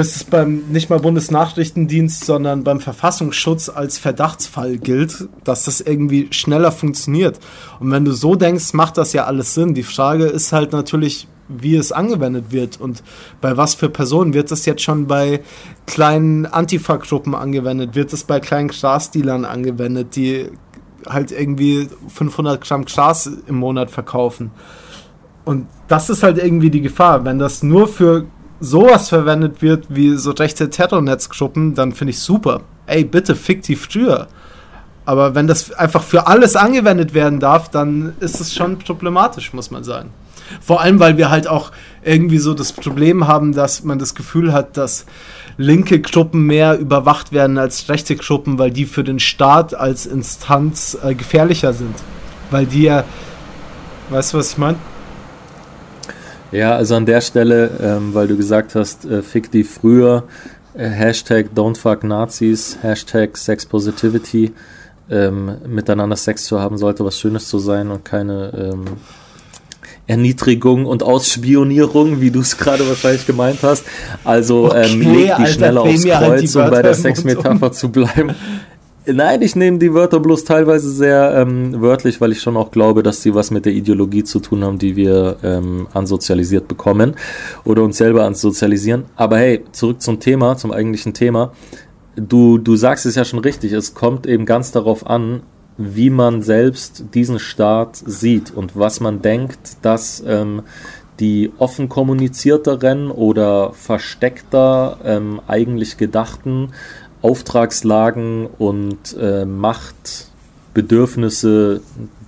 bis es beim nicht mal Bundesnachrichtendienst, sondern beim Verfassungsschutz als Verdachtsfall gilt, dass das irgendwie schneller funktioniert. Und wenn du so denkst, macht das ja alles Sinn. Die Frage ist halt natürlich, wie es angewendet wird und bei was für Personen. Wird das jetzt schon bei kleinen Antifa-Gruppen angewendet? Wird es bei kleinen Grasdealern angewendet, die halt irgendwie 500 Gramm Gras im Monat verkaufen? Und das ist halt irgendwie die Gefahr. Wenn das nur für sowas verwendet wird, wie so rechte Terrornetzgruppen, dann finde ich super. Ey, bitte fick die früher. Aber wenn das einfach für alles angewendet werden darf, dann ist es schon problematisch, muss man sagen. Vor allem, weil wir halt auch irgendwie so das Problem haben, dass man das Gefühl hat, dass linke Gruppen mehr überwacht werden als rechte Gruppen, weil die für den Staat als Instanz äh, gefährlicher sind. Weil die ja, weißt du, was ich meine? Ja, also an der Stelle, ähm, weil du gesagt hast, äh, fick die früher, äh, Hashtag don't fuck Nazis, Hashtag Sex Positivity, ähm, miteinander Sex zu haben sollte was Schönes zu sein und keine ähm, Erniedrigung und Ausspionierung, wie du es gerade wahrscheinlich gemeint hast. Also ähm, Okay, leg die Alter, schneller aufs halt Kreuz, um bei der um. Sexmetapher zu bleiben. Nein, ich nehme die Wörter bloß teilweise sehr ähm, wörtlich, weil ich schon auch glaube, dass sie was mit der Ideologie zu tun haben, die wir ähm, ansozialisiert bekommen oder uns selber ansozialisieren. Aber hey, zurück zum Thema, zum eigentlichen Thema. Du, du sagst es ja schon richtig, es kommt eben ganz darauf an, wie man selbst diesen Staat sieht und was man denkt, dass ähm, die offen kommunizierteren oder versteckter ähm, eigentlich gedachten Auftragslagen und äh, Machtbedürfnisse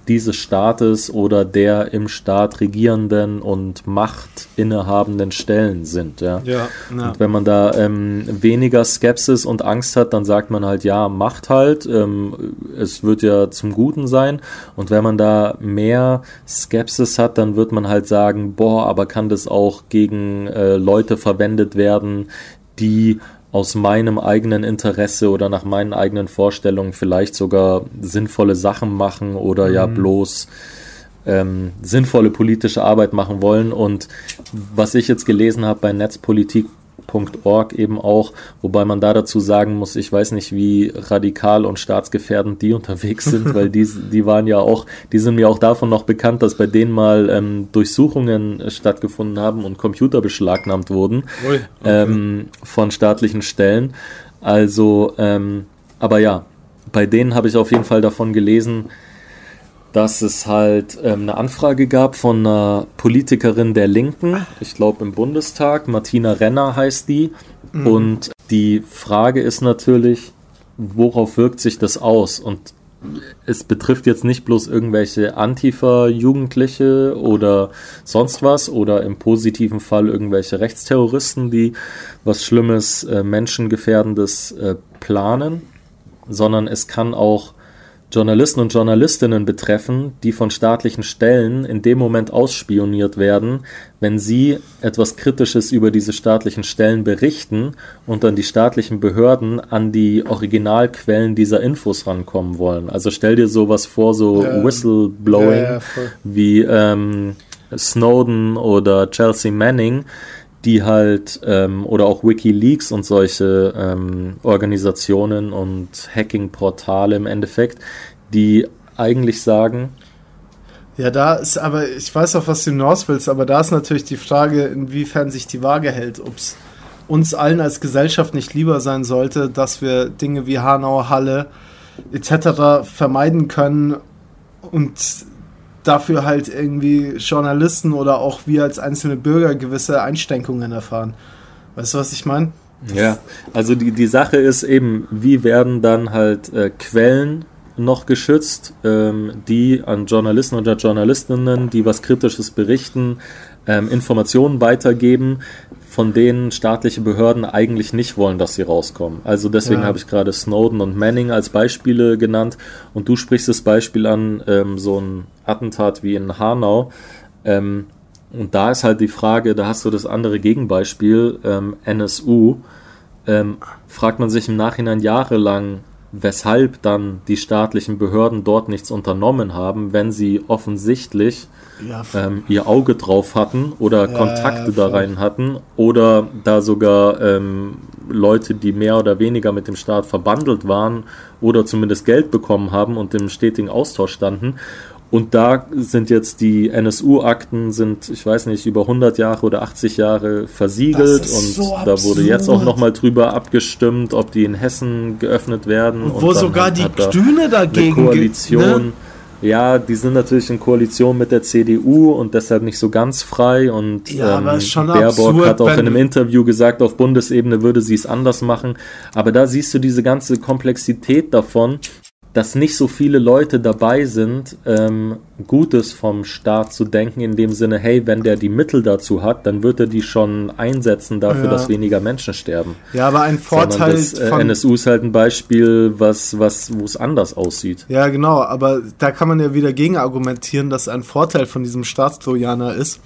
dieses Staates oder der im Staat regierenden und Macht innehabenden Stellen sind. Ja. Ja. Und wenn man da ähm, weniger Skepsis und Angst hat, dann sagt man halt, ja, macht halt, ähm, es wird ja zum Guten sein. Und wenn man da mehr Skepsis hat, dann wird man halt sagen, boah, aber kann das auch gegen äh, Leute verwendet werden, die aus meinem eigenen Interesse oder nach meinen eigenen Vorstellungen vielleicht sogar sinnvolle Sachen machen oder ja bloß ähm, sinnvolle politische Arbeit machen wollen. Und was ich jetzt gelesen habe bei netzpolitik.org eben auch, wobei man da dazu sagen muss, ich weiß nicht, wie radikal und staatsgefährdend die unterwegs sind, weil die, die waren ja auch, die sind mir auch davon noch bekannt, dass bei denen mal ähm, Durchsuchungen äh, stattgefunden haben und Computer beschlagnahmt wurden Ui, okay. ähm, von staatlichen Stellen. Also, ähm, aber ja, bei denen habe ich auf jeden Fall davon gelesen, dass es halt ähm, eine Anfrage gab von einer Politikerin der Linken, ich glaube im Bundestag, Martina Renner heißt die. Und die Frage ist natürlich, worauf wirkt sich das aus? Und es betrifft jetzt nicht bloß irgendwelche Antifa-Jugendliche oder sonst was oder im positiven Fall irgendwelche Rechtsterroristen, die was Schlimmes, äh, Menschengefährdendes äh, planen, sondern es kann auch Journalisten und Journalistinnen betreffen, die von staatlichen Stellen in dem Moment ausspioniert werden, wenn sie etwas Kritisches über diese staatlichen Stellen berichten und dann die staatlichen Behörden an die Originalquellen dieser Infos rankommen wollen. Also stell dir sowas vor, so Ja. Whistleblowing Ja, ja, wie ähm, Snowden oder Chelsea Manning, die halt, ähm, oder auch Wikileaks und solche ähm, Organisationen und Hacking-Portale im Endeffekt, die eigentlich sagen, Ja, da ist aber, ich weiß auch, was du hinaus willst, aber da ist natürlich die Frage, inwiefern sich die Waage hält, ob es uns allen als Gesellschaft nicht lieber sein sollte, dass wir Dinge wie Hanau, Halle etc. vermeiden können und dafür halt irgendwie Journalisten oder auch wir als einzelne Bürger gewisse Einschränkungen erfahren. Weißt du, was ich meine? Ja, also die, die Sache ist eben, wie werden dann halt äh, Quellen noch geschützt, ähm, die an Journalisten oder Journalistinnen, die was Kritisches berichten, ähm, Informationen weitergeben, von denen staatliche Behörden eigentlich nicht wollen, dass sie rauskommen. Also deswegen Ja. habe ich gerade Snowden und Manning als Beispiele genannt und du sprichst das Beispiel an, ähm, so ein Attentat wie in Hanau. Ähm, und da ist halt die Frage, da hast du das andere Gegenbeispiel, ähm, NSU, ähm, fragt man sich im Nachhinein jahrelang, weshalb dann die staatlichen Behörden dort nichts unternommen haben, wenn sie offensichtlich Ja, ähm, ihr Auge drauf hatten oder Ja, Kontakte da voll. rein hatten oder da sogar ähm, Leute, die mehr oder weniger mit dem Staat verbandelt waren oder zumindest Geld bekommen haben und im stetigen Austausch standen. Und da sind jetzt die NSU-Akten sind, ich weiß nicht, über 100 Jahre oder 80 Jahre versiegelt und so da wurde jetzt auch nochmal drüber abgestimmt, ob die in Hessen geöffnet werden. und wo dann sogar hat- die hat da Grüne dagegen eine Koalition. ne? Ja, die sind natürlich in Koalition mit der CDU und deshalb nicht so ganz frei. Und Ja, ähm, Baerbock absurd, hat auch in einem Interview gesagt, auf Bundesebene würde sie es anders machen. Aber da siehst du diese ganze Komplexität davon, dass nicht so viele Leute dabei sind, ähm, Gutes vom Staat zu denken, in dem Sinne, hey, wenn der die Mittel dazu hat, dann wird er die schon einsetzen dafür, Ja. dass weniger Menschen sterben. Ja, aber ein Vorteil das äh, NSU ist halt ein Beispiel, was, was, wo es anders aussieht. Ja, genau, aber da kann man ja wieder gegen argumentieren, dass ein Vorteil von diesem Staatstrojaner ist,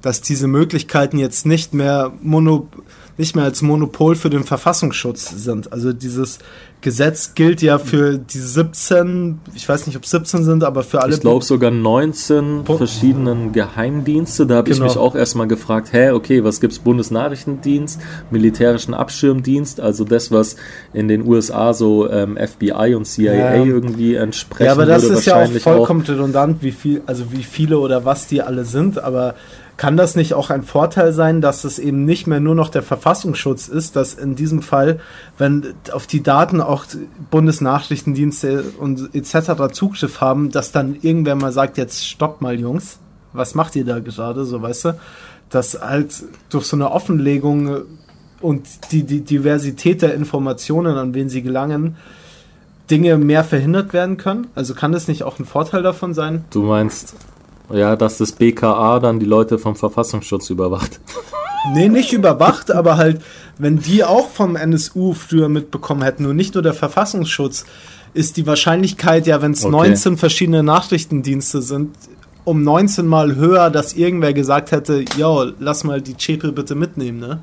dass diese Möglichkeiten jetzt nicht mehr mono, nicht mehr als Monopol für den Verfassungsschutz sind. Also dieses Gesetz gilt ja für die 17, ich weiß nicht, ob 17 sind, aber für alle. Ich glaube sogar 19 Pu- verschiedenen Geheimdienste. Da habe ich Genau. mich auch erstmal gefragt, hä, okay, was gibt's? Bundesnachrichtendienst, militärischen Abschirmdienst, also das, was in den USA so ähm, FBI und CIA Ja. irgendwie entsprechen ja, aber das ist ja auch vollkommen redundant, wie viel, also wie viele oder was die alle sind, aber kann das nicht auch ein Vorteil sein, dass es eben nicht mehr nur noch der Verfassungsschutz ist, dass in diesem Fall, wenn auf die Daten auch Bundesnachrichtendienste und etc. Zugriff haben, dass dann irgendwer mal sagt, jetzt stopp mal Jungs, was macht ihr da gerade, so weißt du, dass halt durch so eine Offenlegung und die, die Diversität der Informationen, an wen sie gelangen, Dinge mehr verhindert werden können? Also kann das nicht auch ein Vorteil davon sein? Du meinst, ja, dass das BKA dann die Leute vom Verfassungsschutz überwacht. Nee, nicht überwacht, aber halt, wenn die auch vom NSU früher mitbekommen hätten und nicht nur der Verfassungsschutz, ist die Wahrscheinlichkeit ja, wenn es Okay. 19 verschiedene Nachrichtendienste sind, um 19 mal höher, dass irgendwer gesagt hätte, yo, lass mal die Chepel bitte mitnehmen, ne?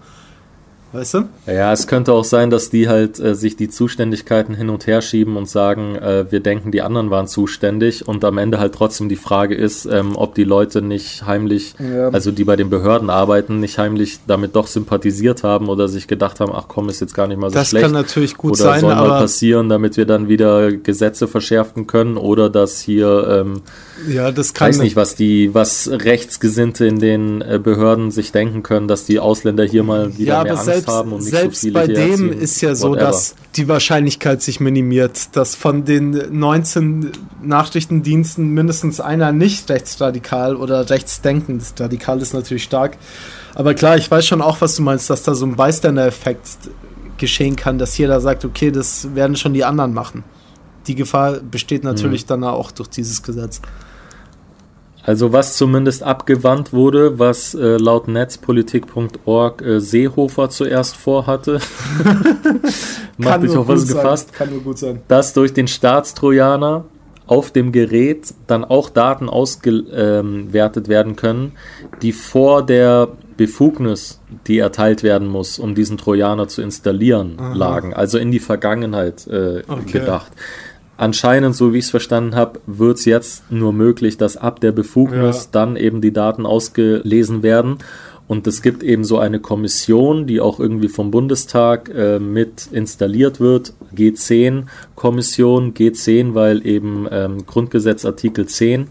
Weißt du? Ja, es könnte auch sein, dass die halt äh, sich die Zuständigkeiten hin und her schieben und sagen, äh, wir denken, die anderen waren zuständig und am Ende halt trotzdem die Frage ist, ähm, ob die Leute nicht heimlich, Ja. also die bei den Behörden arbeiten, nicht heimlich damit doch sympathisiert haben oder sich gedacht haben, ach komm, ist jetzt gar nicht mal so Das schlecht. kann natürlich gut oder sein, soll mal passieren, damit wir dann wieder Gesetze verschärfen können oder dass hier ähm, ja, das kann weiß nicht, was die, was Rechtsgesinnte in den äh, Behörden sich denken können, dass die Ausländer hier mal wieder ja, mehr Angst selbst, haben und nicht selbst so viele bei hier dem ist ja so, Whatever. dass die Wahrscheinlichkeit sich minimiert, dass von den 19 Nachrichtendiensten mindestens einer nicht rechtsradikal oder rechtsdenkend. Radikal ist natürlich stark. Aber klar, ich weiß schon auch, was du meinst, dass da so ein Bystander-Effekt geschehen kann, dass jeder sagt, okay, das werden schon die anderen machen. Die Gefahr besteht natürlich dann auch durch dieses Gesetz. Also was zumindest abgewandt wurde, was äh, laut netzpolitik.org äh, Seehofer zuerst vorhatte, macht dich auf was sein, gefasst, Kann nur gut sein. dass durch den Staatstrojaner auf dem Gerät dann auch Daten ausgewertet werden können, die vor der Befugnis, die erteilt werden muss, um diesen Trojaner zu installieren, lagen. Also in die Vergangenheit äh, Okay. gedacht. Anscheinend, so wie ich es verstanden habe, wird es jetzt nur möglich, dass ab der Befugnis Ja. dann eben die Daten ausgelesen werden. Und es gibt eben so eine Kommission, die auch irgendwie vom Bundestag äh, mit installiert wird. G10-Kommission, G10, weil eben ähm, Grundgesetz Artikel 10.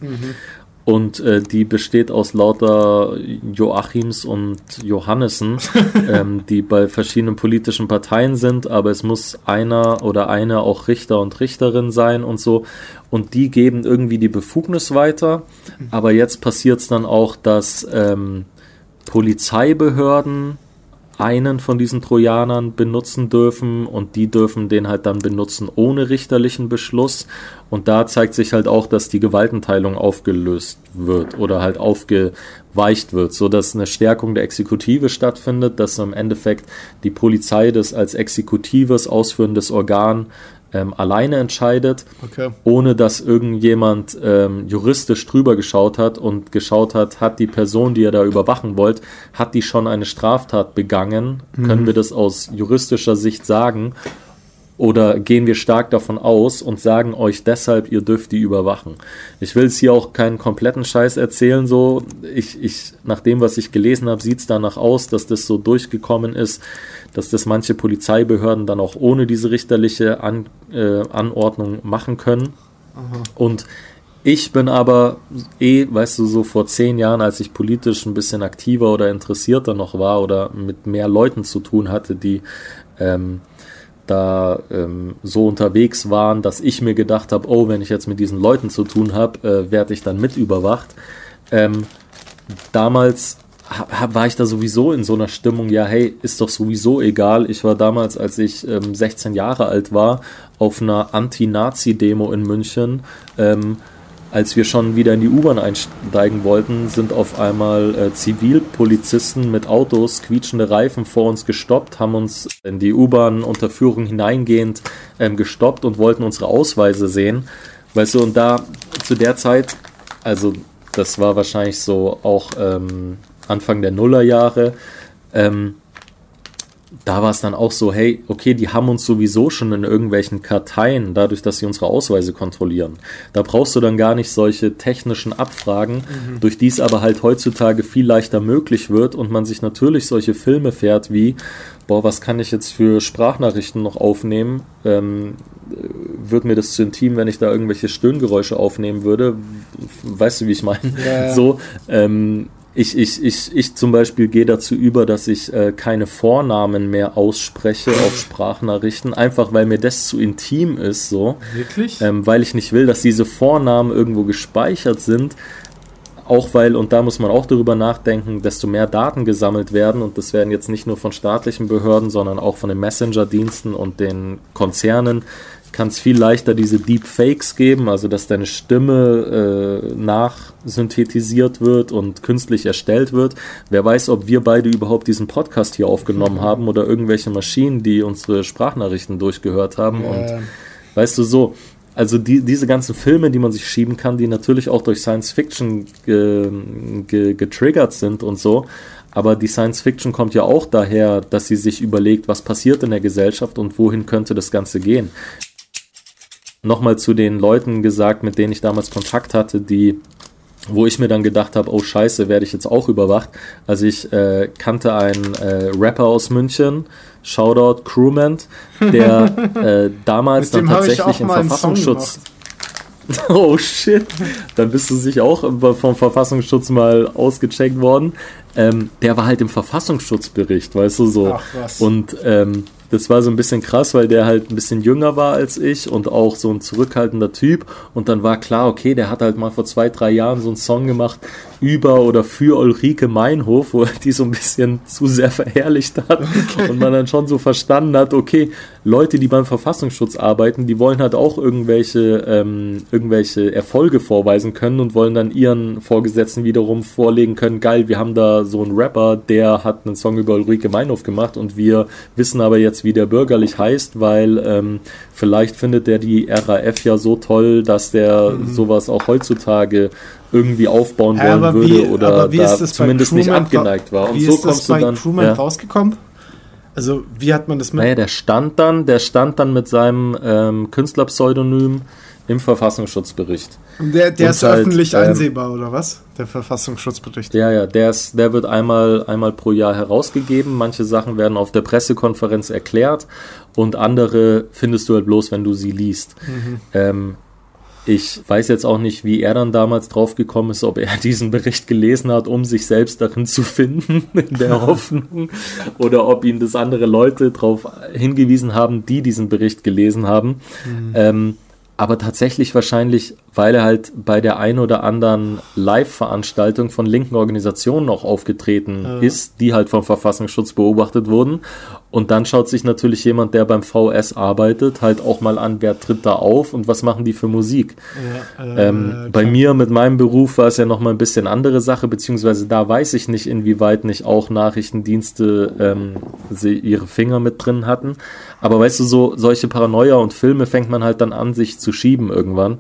Und äh, die besteht aus lauter Joachims und Johannessen, ähm, die bei verschiedenen politischen Parteien sind, aber es muss einer oder eine auch Richter und Richterin sein und so. Und die geben irgendwie die Befugnis weiter. Aber jetzt passiert es dann auch, dass ähm, Polizeibehörden einen von diesen Trojanern benutzen dürfen und die dürfen den halt dann benutzen ohne richterlichen Beschluss. Und da zeigt sich halt auch, dass die Gewaltenteilung aufgelöst wird oder halt aufgeweicht wird, so dass eine Stärkung der Exekutive stattfindet, dass im Endeffekt die Polizei das als exekutives, ausführendes Organ ähm, alleine entscheidet Okay. ohne dass irgendjemand ähm, juristisch drüber geschaut hat und geschaut hat, hat die Person, die ihr da überwachen wollt, hat die schon eine Straftat begangen? Können wir das aus juristischer Sicht sagen? Oder gehen wir stark davon aus und sagen euch deshalb, ihr dürft die überwachen? Ich will es hier auch keinen kompletten Scheiß erzählen, so. Ich, ich, nach dem, was ich gelesen habe, sieht es danach aus, dass das so durchgekommen ist, dass das manche Polizeibehörden dann auch ohne diese richterliche An, äh, Anordnung machen können. Und ich bin aber eh, weißt du, so vor zehn Jahren, als ich politisch ein bisschen aktiver oder interessierter noch war oder mit mehr Leuten zu tun hatte, die ähm, da ähm, so unterwegs waren, dass ich mir gedacht habe, oh, wenn ich jetzt mit diesen Leuten zu tun habe, äh, werde ich dann mit überwacht. Ähm, damals hab, hab, war ich da sowieso in so einer Stimmung, ja, hey, ist doch sowieso egal. Ich war damals, als ich ähm, 16 Jahre alt war, auf einer Anti-Nazi-Demo in München. Ähm, als wir schon wieder in die U-Bahn einsteigen wollten, sind auf einmal äh, Zivilpolizisten mit Autos, quietschende Reifen vor uns gestoppt, haben uns in die U-Bahn-Unterführung hineingehend ähm, gestoppt und wollten unsere Ausweise sehen. Weißt du, und da zu der Zeit, also das war wahrscheinlich so auch ähm, Anfang der Nullerjahre, ähm, da war es dann auch so, hey, okay, die haben uns sowieso schon in irgendwelchen Karteien, dadurch, dass sie unsere Ausweise kontrollieren. Da brauchst du dann gar nicht solche technischen Abfragen, mhm. durch die es aber halt heutzutage viel leichter möglich wird und man sich natürlich solche Filme fährt wie, boah, was kann ich jetzt für Sprachnachrichten noch aufnehmen? Ähm, wird mir das zu intim, wenn ich da irgendwelche Stöhngeräusche aufnehmen würde? Weißt du, wie ich meine? Ja. So, ähm, ich, ich, ich, ich zum Beispiel gehe dazu über, dass ich äh, keine Vornamen mehr ausspreche auf Sprachnachrichten, einfach weil mir das zu intim ist, so. Wirklich? Ähm, weil ich nicht will, dass diese Vornamen irgendwo gespeichert sind. Auch weil, und da muss man auch darüber nachdenken, desto mehr Daten gesammelt werden, und das werden jetzt nicht nur von staatlichen Behörden, sondern auch von den Messenger-Diensten und den Konzernen, kann es viel leichter diese Deepfakes geben, also dass deine Stimme äh, nachsynthetisiert wird und künstlich erstellt wird. Wer weiß, ob wir beide überhaupt diesen Podcast hier aufgenommen haben oder irgendwelche Maschinen, die unsere Sprachnachrichten durchgehört haben. Ja. Und weißt du so, also die, diese ganzen Filme, die man sich schieben kann, die natürlich auch durch Science Fiction ge, ge, getriggert sind und so. Aber die Science Fiction kommt ja auch daher, dass sie sich überlegt, was passiert in der Gesellschaft und wohin könnte das Ganze gehen nochmal zu den Leuten gesagt, mit denen ich damals Kontakt hatte, die wo ich mir dann gedacht habe, oh scheiße, werde ich jetzt auch überwacht. Also ich äh, kannte einen äh, Rapper aus München, Shoutout Crewman, der äh, damals dann tatsächlich im Verfassungsschutz... oh shit, dann bist du sich auch vom Verfassungsschutz mal ausgecheckt worden. Ähm, der war halt im Verfassungsschutzbericht, weißt du so. Ach, was. Und ähm, das war so ein bisschen krass, weil der halt ein bisschen jünger war als ich und auch so ein zurückhaltender Typ. Und dann war klar, okay, der hat halt mal vor zwei, drei Jahren so einen Song gemacht über oder für Ulrike Meinhof, wo er die so ein bisschen zu sehr verherrlicht hat. Okay. Und man dann schon so verstanden hat, okay, Leute, die beim Verfassungsschutz arbeiten, die wollen halt auch irgendwelche, ähm, irgendwelche Erfolge vorweisen können und wollen dann ihren Vorgesetzten wiederum vorlegen können, geil, wir haben da so einen Rapper, der hat einen Song über Ulrike Meinhof gemacht und wir wissen aber jetzt, wie der bürgerlich heißt, weil ähm, vielleicht findet der die RAF ja so toll, dass der mhm. sowas auch heutzutage irgendwie aufbauen ja, wollen würde wie, oder da zumindest nicht abgeneigt war. Und wie so ist kommst das bei dann Crewman ja. rausgekommen? Also wie hat man das mit? Naja, der stand dann, der stand dann mit seinem ähm, Künstlerpseudonym im Verfassungsschutzbericht. Der, der ist halt, öffentlich ähm, einsehbar, oder was? Der Verfassungsschutzbericht. Ja, ja, der, ist, der wird einmal, einmal pro Jahr herausgegeben. Manche Sachen werden auf der Pressekonferenz erklärt und andere findest du halt bloß, wenn du sie liest. Mhm. Ähm, ich weiß jetzt auch nicht, wie er dann damals drauf gekommen ist, ob er diesen Bericht gelesen hat, um sich selbst darin zu finden, in der Hoffnung, oder ob ihn das andere Leute darauf hingewiesen haben, die diesen Bericht gelesen haben. Mhm. Ähm, aber tatsächlich wahrscheinlich, weil er halt bei der ein oder anderen Live-Veranstaltung von linken Organisationen auch aufgetreten ja. ist, die halt vom Verfassungsschutz beobachtet wurden und dann schaut sich natürlich jemand, der beim VS arbeitet, halt auch mal an, wer tritt da auf und was machen die für Musik. Ja, äh, ähm, bei mir mit meinem Beruf war es ja nochmal ein bisschen andere Sache, beziehungsweise da weiß ich nicht, inwieweit nicht auch Nachrichtendienste ähm, sie ihre Finger mit drin hatten. Aber weißt du, so solche Paranoia und Filme fängt man halt dann an, sich zu schieben irgendwann.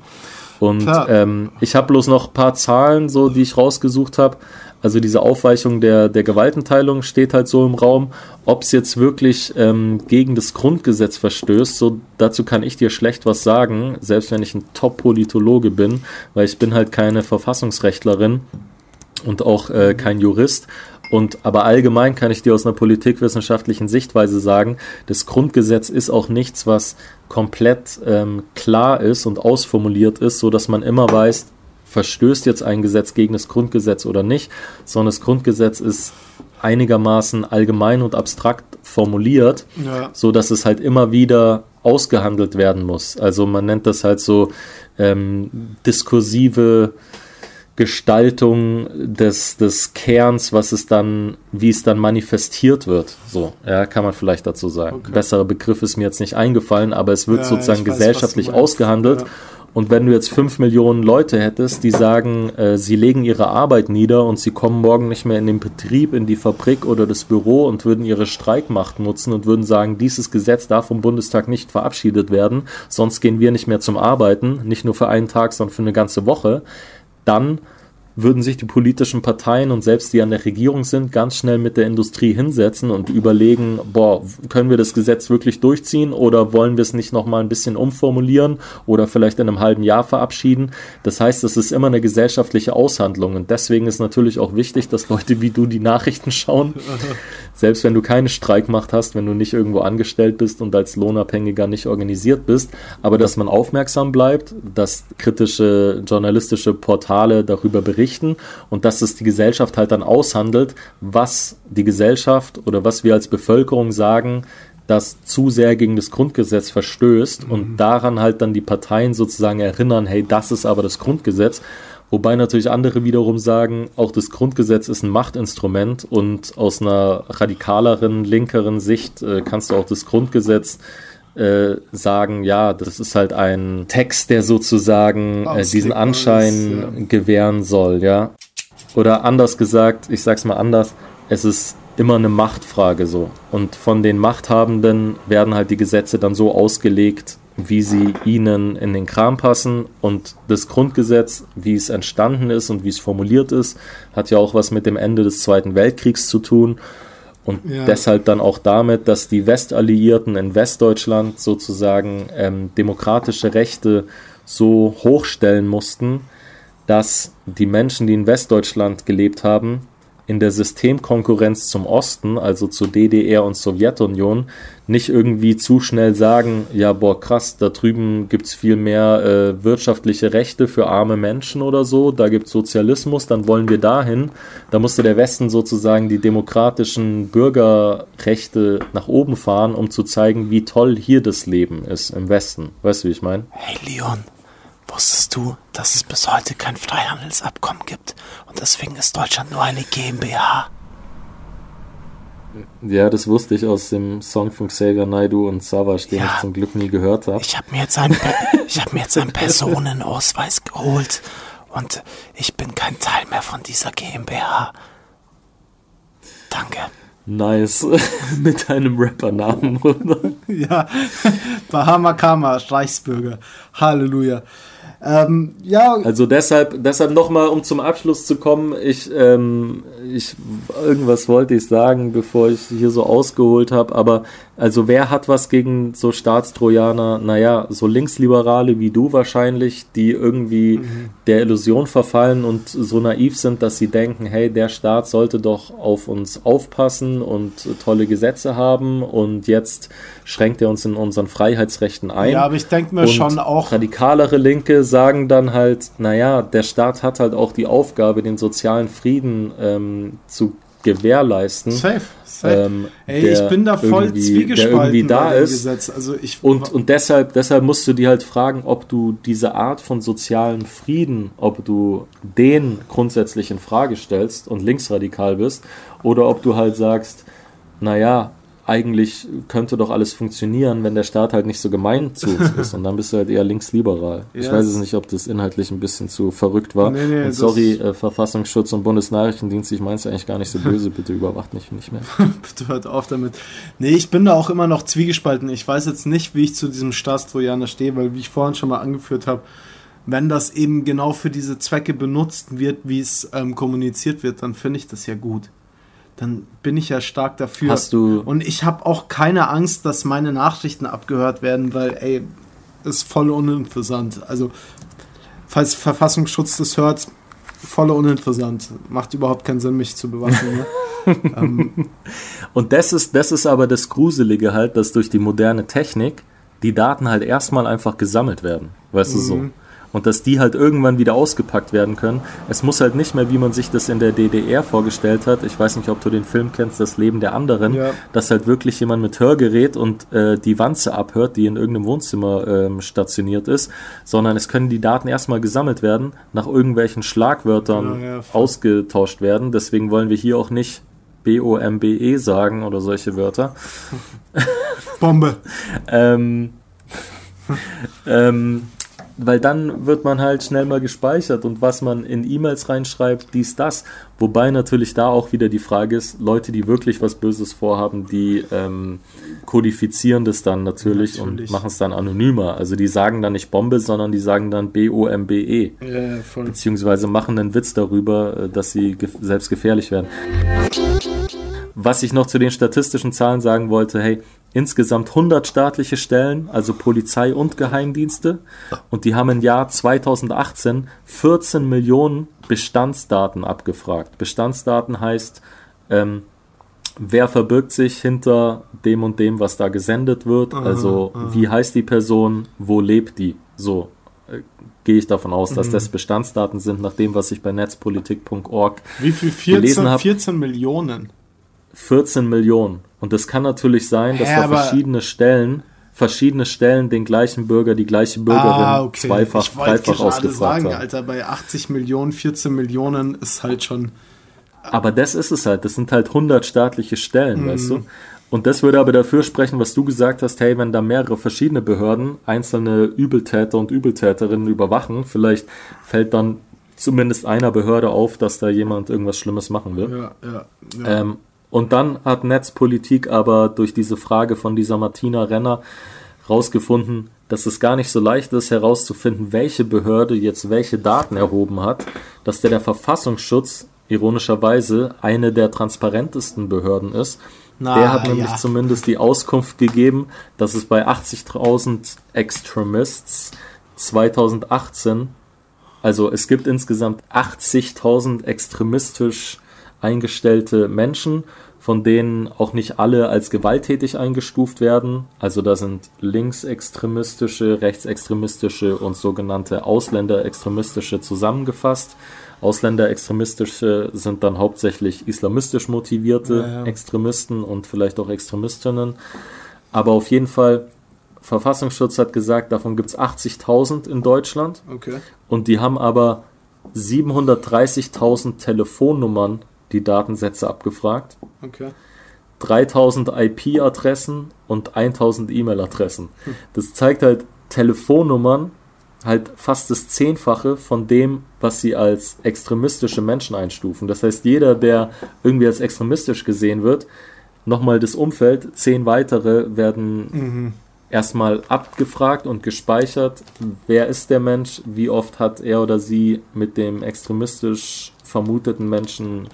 Und ähm, ich habe bloß noch ein paar Zahlen, so die ich rausgesucht habe. Also diese Aufweichung der, der Gewaltenteilung steht halt so im Raum. Ob es jetzt wirklich ähm, gegen das Grundgesetz verstößt, so dazu kann ich dir schlecht was sagen, selbst wenn ich ein Top-Politologe bin, weil ich bin halt keine Verfassungsrechtlerin und auch äh, kein Jurist. Und aber allgemein kann ich dir aus einer politikwissenschaftlichen Sichtweise sagen, das Grundgesetz ist auch nichts, was komplett ähm, klar ist und ausformuliert ist, so dass man immer weiß, verstößt jetzt ein Gesetz gegen das Grundgesetz oder nicht, sondern das Grundgesetz ist einigermaßen allgemein und abstrakt formuliert, ja. so dass es halt immer wieder ausgehandelt werden muss. Also man nennt das halt so ähm, diskursive Gestaltung des, des Kerns, was es dann, wie es dann manifestiert wird. So, ja, kann man vielleicht dazu sagen. Okay. Besserer Begriff ist mir jetzt nicht eingefallen, aber es wird ja, sozusagen weiß, gesellschaftlich ausgehandelt. Ja. Und wenn du jetzt fünf Millionen Leute hättest, die sagen, äh, sie legen ihre Arbeit nieder und sie kommen morgen nicht mehr in den Betrieb, in die Fabrik oder das Büro und würden ihre Streikmacht nutzen und würden sagen, dieses Gesetz darf vom Bundestag nicht verabschiedet werden, sonst gehen wir nicht mehr zum Arbeiten, nicht nur für einen Tag, sondern für eine ganze Woche, dann würden sich die politischen Parteien und selbst die an der Regierung sind, ganz schnell mit der Industrie hinsetzen und überlegen, boah, können wir das Gesetz wirklich durchziehen oder wollen wir es nicht nochmal ein bisschen umformulieren oder vielleicht in einem halben Jahr verabschieden. Das heißt, es ist immer eine gesellschaftliche Aushandlung und deswegen ist natürlich auch wichtig, dass Leute wie du die Nachrichten schauen. Selbst wenn du keine Streikmacht hast, wenn du nicht irgendwo angestellt bist und als Lohnabhängiger nicht organisiert bist, aber dass man aufmerksam bleibt, dass kritische journalistische Portale darüber berichten und dass es die Gesellschaft halt dann aushandelt, was die Gesellschaft oder was wir als Bevölkerung sagen, das zu sehr gegen das Grundgesetz verstößt mhm. und daran halt dann die Parteien sozusagen erinnern, hey, das ist aber das Grundgesetz Wobei natürlich andere wiederum sagen, auch das Grundgesetz ist ein Machtinstrument und aus einer radikaleren, linkeren Sicht äh, kannst du auch das Grundgesetz äh, sagen, ja, das ist halt ein Text, der sozusagen äh, diesen Anschein alles, ja. gewähren soll, ja. Oder anders gesagt, ich sag's mal anders, es ist immer eine Machtfrage so. Und von den Machthabenden werden halt die Gesetze dann so ausgelegt, wie sie ihnen in den Kram passen. Und das Grundgesetz, wie es entstanden ist und wie es formuliert ist, hat ja auch was mit dem Ende des Zweiten Weltkriegs zu tun. Und ja. deshalb dann auch damit, dass die Westalliierten in Westdeutschland sozusagen ähm, demokratische Rechte so hochstellen mussten, dass die Menschen, die in Westdeutschland gelebt haben, in der Systemkonkurrenz zum Osten, also zu DDR und Sowjetunion, nicht irgendwie zu schnell sagen, ja, boah, krass, da drüben gibt es viel mehr äh, wirtschaftliche Rechte für arme Menschen oder so, da gibt es Sozialismus, dann wollen wir dahin. Da musste der Westen sozusagen die demokratischen Bürgerrechte nach oben fahren, um zu zeigen, wie toll hier das Leben ist im Westen. Weißt du, wie ich meine? Hey Leon, Wusstest du, dass es bis heute kein Freihandelsabkommen gibt und deswegen ist Deutschland nur eine GmbH? Ja, das wusste ich aus dem Song von Xavier Naidu und Savage, den ja, ich zum Glück nie gehört habe. Ich habe mir, jetzt einen, hab mir jetzt einen Personenausweis geholt und ich bin kein Teil mehr von dieser GmbH. Danke. Nice. Mit einem Rappernamen, oder? ja. Bahama Kama, Reichsbürger. Halleluja. Ähm, ja. Also deshalb, deshalb nochmal, um zum Abschluss zu kommen, ich, ähm, ich, irgendwas wollte ich sagen, bevor ich hier so ausgeholt habe, aber also wer hat was gegen so Staatstrojaner? Naja, so Linksliberale wie du wahrscheinlich, die irgendwie mhm. der Illusion verfallen und so naiv sind, dass sie denken, hey, der Staat sollte doch auf uns aufpassen und tolle Gesetze haben und jetzt schränkt er uns in unseren Freiheitsrechten ein. Ja, aber ich denke mir und schon auch. Radikalere Linke sagen dann halt, naja, der Staat hat halt auch die Aufgabe, den sozialen Frieden ähm, zu gewährleisten. Safe. Ähm, Ey, ich bin da voll zwiegespalten da ist. Gesetz. Also ich, und, und deshalb, deshalb musst du dir halt fragen, ob du diese Art von sozialen Frieden, ob du den grundsätzlich in Frage stellst und linksradikal bist, oder ob du halt sagst, naja, eigentlich könnte doch alles funktionieren, wenn der Staat halt nicht so gemein zu uns ist. Und dann bist du halt eher linksliberal. Yes. Ich weiß es nicht, ob das inhaltlich ein bisschen zu verrückt war. Nee, nee, und sorry, äh, Verfassungsschutz und Bundesnachrichtendienst, ich meine es eigentlich gar nicht so böse. Bitte überwacht mich nicht mehr. Bitte hört auf damit. Nee, ich bin da auch immer noch zwiegespalten. Ich weiß jetzt nicht, wie ich zu diesem Staatstrojaner stehe, weil, wie ich vorhin schon mal angeführt habe, wenn das eben genau für diese Zwecke benutzt wird, wie es ähm, kommuniziert wird, dann finde ich das ja gut dann bin ich ja stark dafür. Hast du und ich habe auch keine Angst, dass meine Nachrichten abgehört werden, weil, ey, ist voll uninteressant. Also, falls Verfassungsschutz das hört, voll uninteressant. Macht überhaupt keinen Sinn, mich zu bewaffnen. Ne? ähm. Und das ist, das ist aber das Gruselige halt, dass durch die moderne Technik die Daten halt erstmal einfach gesammelt werden. Weißt mhm. du so? Und dass die halt irgendwann wieder ausgepackt werden können. Es muss halt nicht mehr, wie man sich das in der DDR vorgestellt hat. Ich weiß nicht, ob du den Film kennst, Das Leben der anderen, ja. dass halt wirklich jemand mit Hörgerät und äh, die Wanze abhört, die in irgendeinem Wohnzimmer ähm, stationiert ist, sondern es können die Daten erstmal gesammelt werden, nach irgendwelchen Schlagwörtern ja, ja, ausgetauscht werden. Deswegen wollen wir hier auch nicht B-O-M-B-E sagen oder solche Wörter. Bombe. ähm, ähm, weil dann wird man halt schnell mal gespeichert und was man in E-Mails reinschreibt, dies, das. Wobei natürlich da auch wieder die Frage ist, Leute, die wirklich was Böses vorhaben, die ähm, kodifizieren das dann natürlich, Natürlich. und machen es dann anonymer. Also die sagen dann nicht Bombe, sondern die sagen dann B-O-M-B-E. Ja. Beziehungsweise machen einen Witz darüber, äh, dass sie gef selbst gefährlich werden. Was ich noch zu den statistischen Zahlen sagen wollte, hey, insgesamt 100 staatliche Stellen, also Polizei und Geheimdienste, und die haben im Jahr 2018 14 Millionen Bestandsdaten abgefragt. Bestandsdaten heißt, ähm, wer verbirgt sich hinter dem und dem, was da gesendet wird, also wie heißt die Person, wo lebt die, so äh, gehe ich davon aus, dass das Bestandsdaten sind, nach dem, was ich bei netzpolitik.org Wie viel? gelesen 14, hab. 14 Millionen. 14 Millionen. Und es kann natürlich sein, dass Hä, da verschiedene Stellen, verschiedene Stellen den gleichen Bürger, die gleiche Bürgerin Ah, okay. zweifach, ich dreifach ausgefragt sagen, haben. Alter, bei 80 Millionen, 14 Millionen ist halt schon. Aber das ist es halt. Das sind halt 100 staatliche Stellen, weißt Mhm. du? Und das würde aber dafür sprechen, was du gesagt hast, hey, wenn da mehrere verschiedene Behörden einzelne Übeltäter und Übeltäterinnen überwachen, vielleicht fällt dann zumindest einer Behörde auf, dass da jemand irgendwas Schlimmes machen will. Ja, ja. ja. Ähm, und dann hat Netzpolitik aber durch diese Frage von dieser Martina Renner rausgefunden, dass es gar nicht so leicht ist herauszufinden, welche Behörde jetzt welche Daten erhoben hat, dass der der Verfassungsschutz ironischerweise eine der transparentesten Behörden ist. Na, der hat nämlich ja. zumindest die Auskunft gegeben, dass es bei 80.000 Extremists 2018 also es gibt insgesamt 80.000 extremistisch eingestellte Menschen, von denen auch nicht alle als gewalttätig eingestuft werden. Also da sind linksextremistische, rechtsextremistische und sogenannte Ausländerextremistische zusammengefasst. Ausländerextremistische sind dann hauptsächlich islamistisch motivierte Ja, ja. Extremisten und vielleicht auch Extremistinnen. Aber auf jeden Fall, Verfassungsschutz hat gesagt, davon gibt es 80.000 in Deutschland. Okay. Und die haben aber 730.000 Telefonnummern, die Datensätze abgefragt, Okay. 3000 IP-Adressen und 1000 E-Mail-Adressen. Das zeigt halt Telefonnummern halt fast das Zehnfache von dem, was sie als extremistische Menschen einstufen. Das heißt, jeder, der irgendwie als extremistisch gesehen wird, nochmal das Umfeld, zehn weitere werden erstmal abgefragt und gespeichert, wer ist der Mensch, wie oft hat er oder sie mit dem extremistisch vermuteten Menschen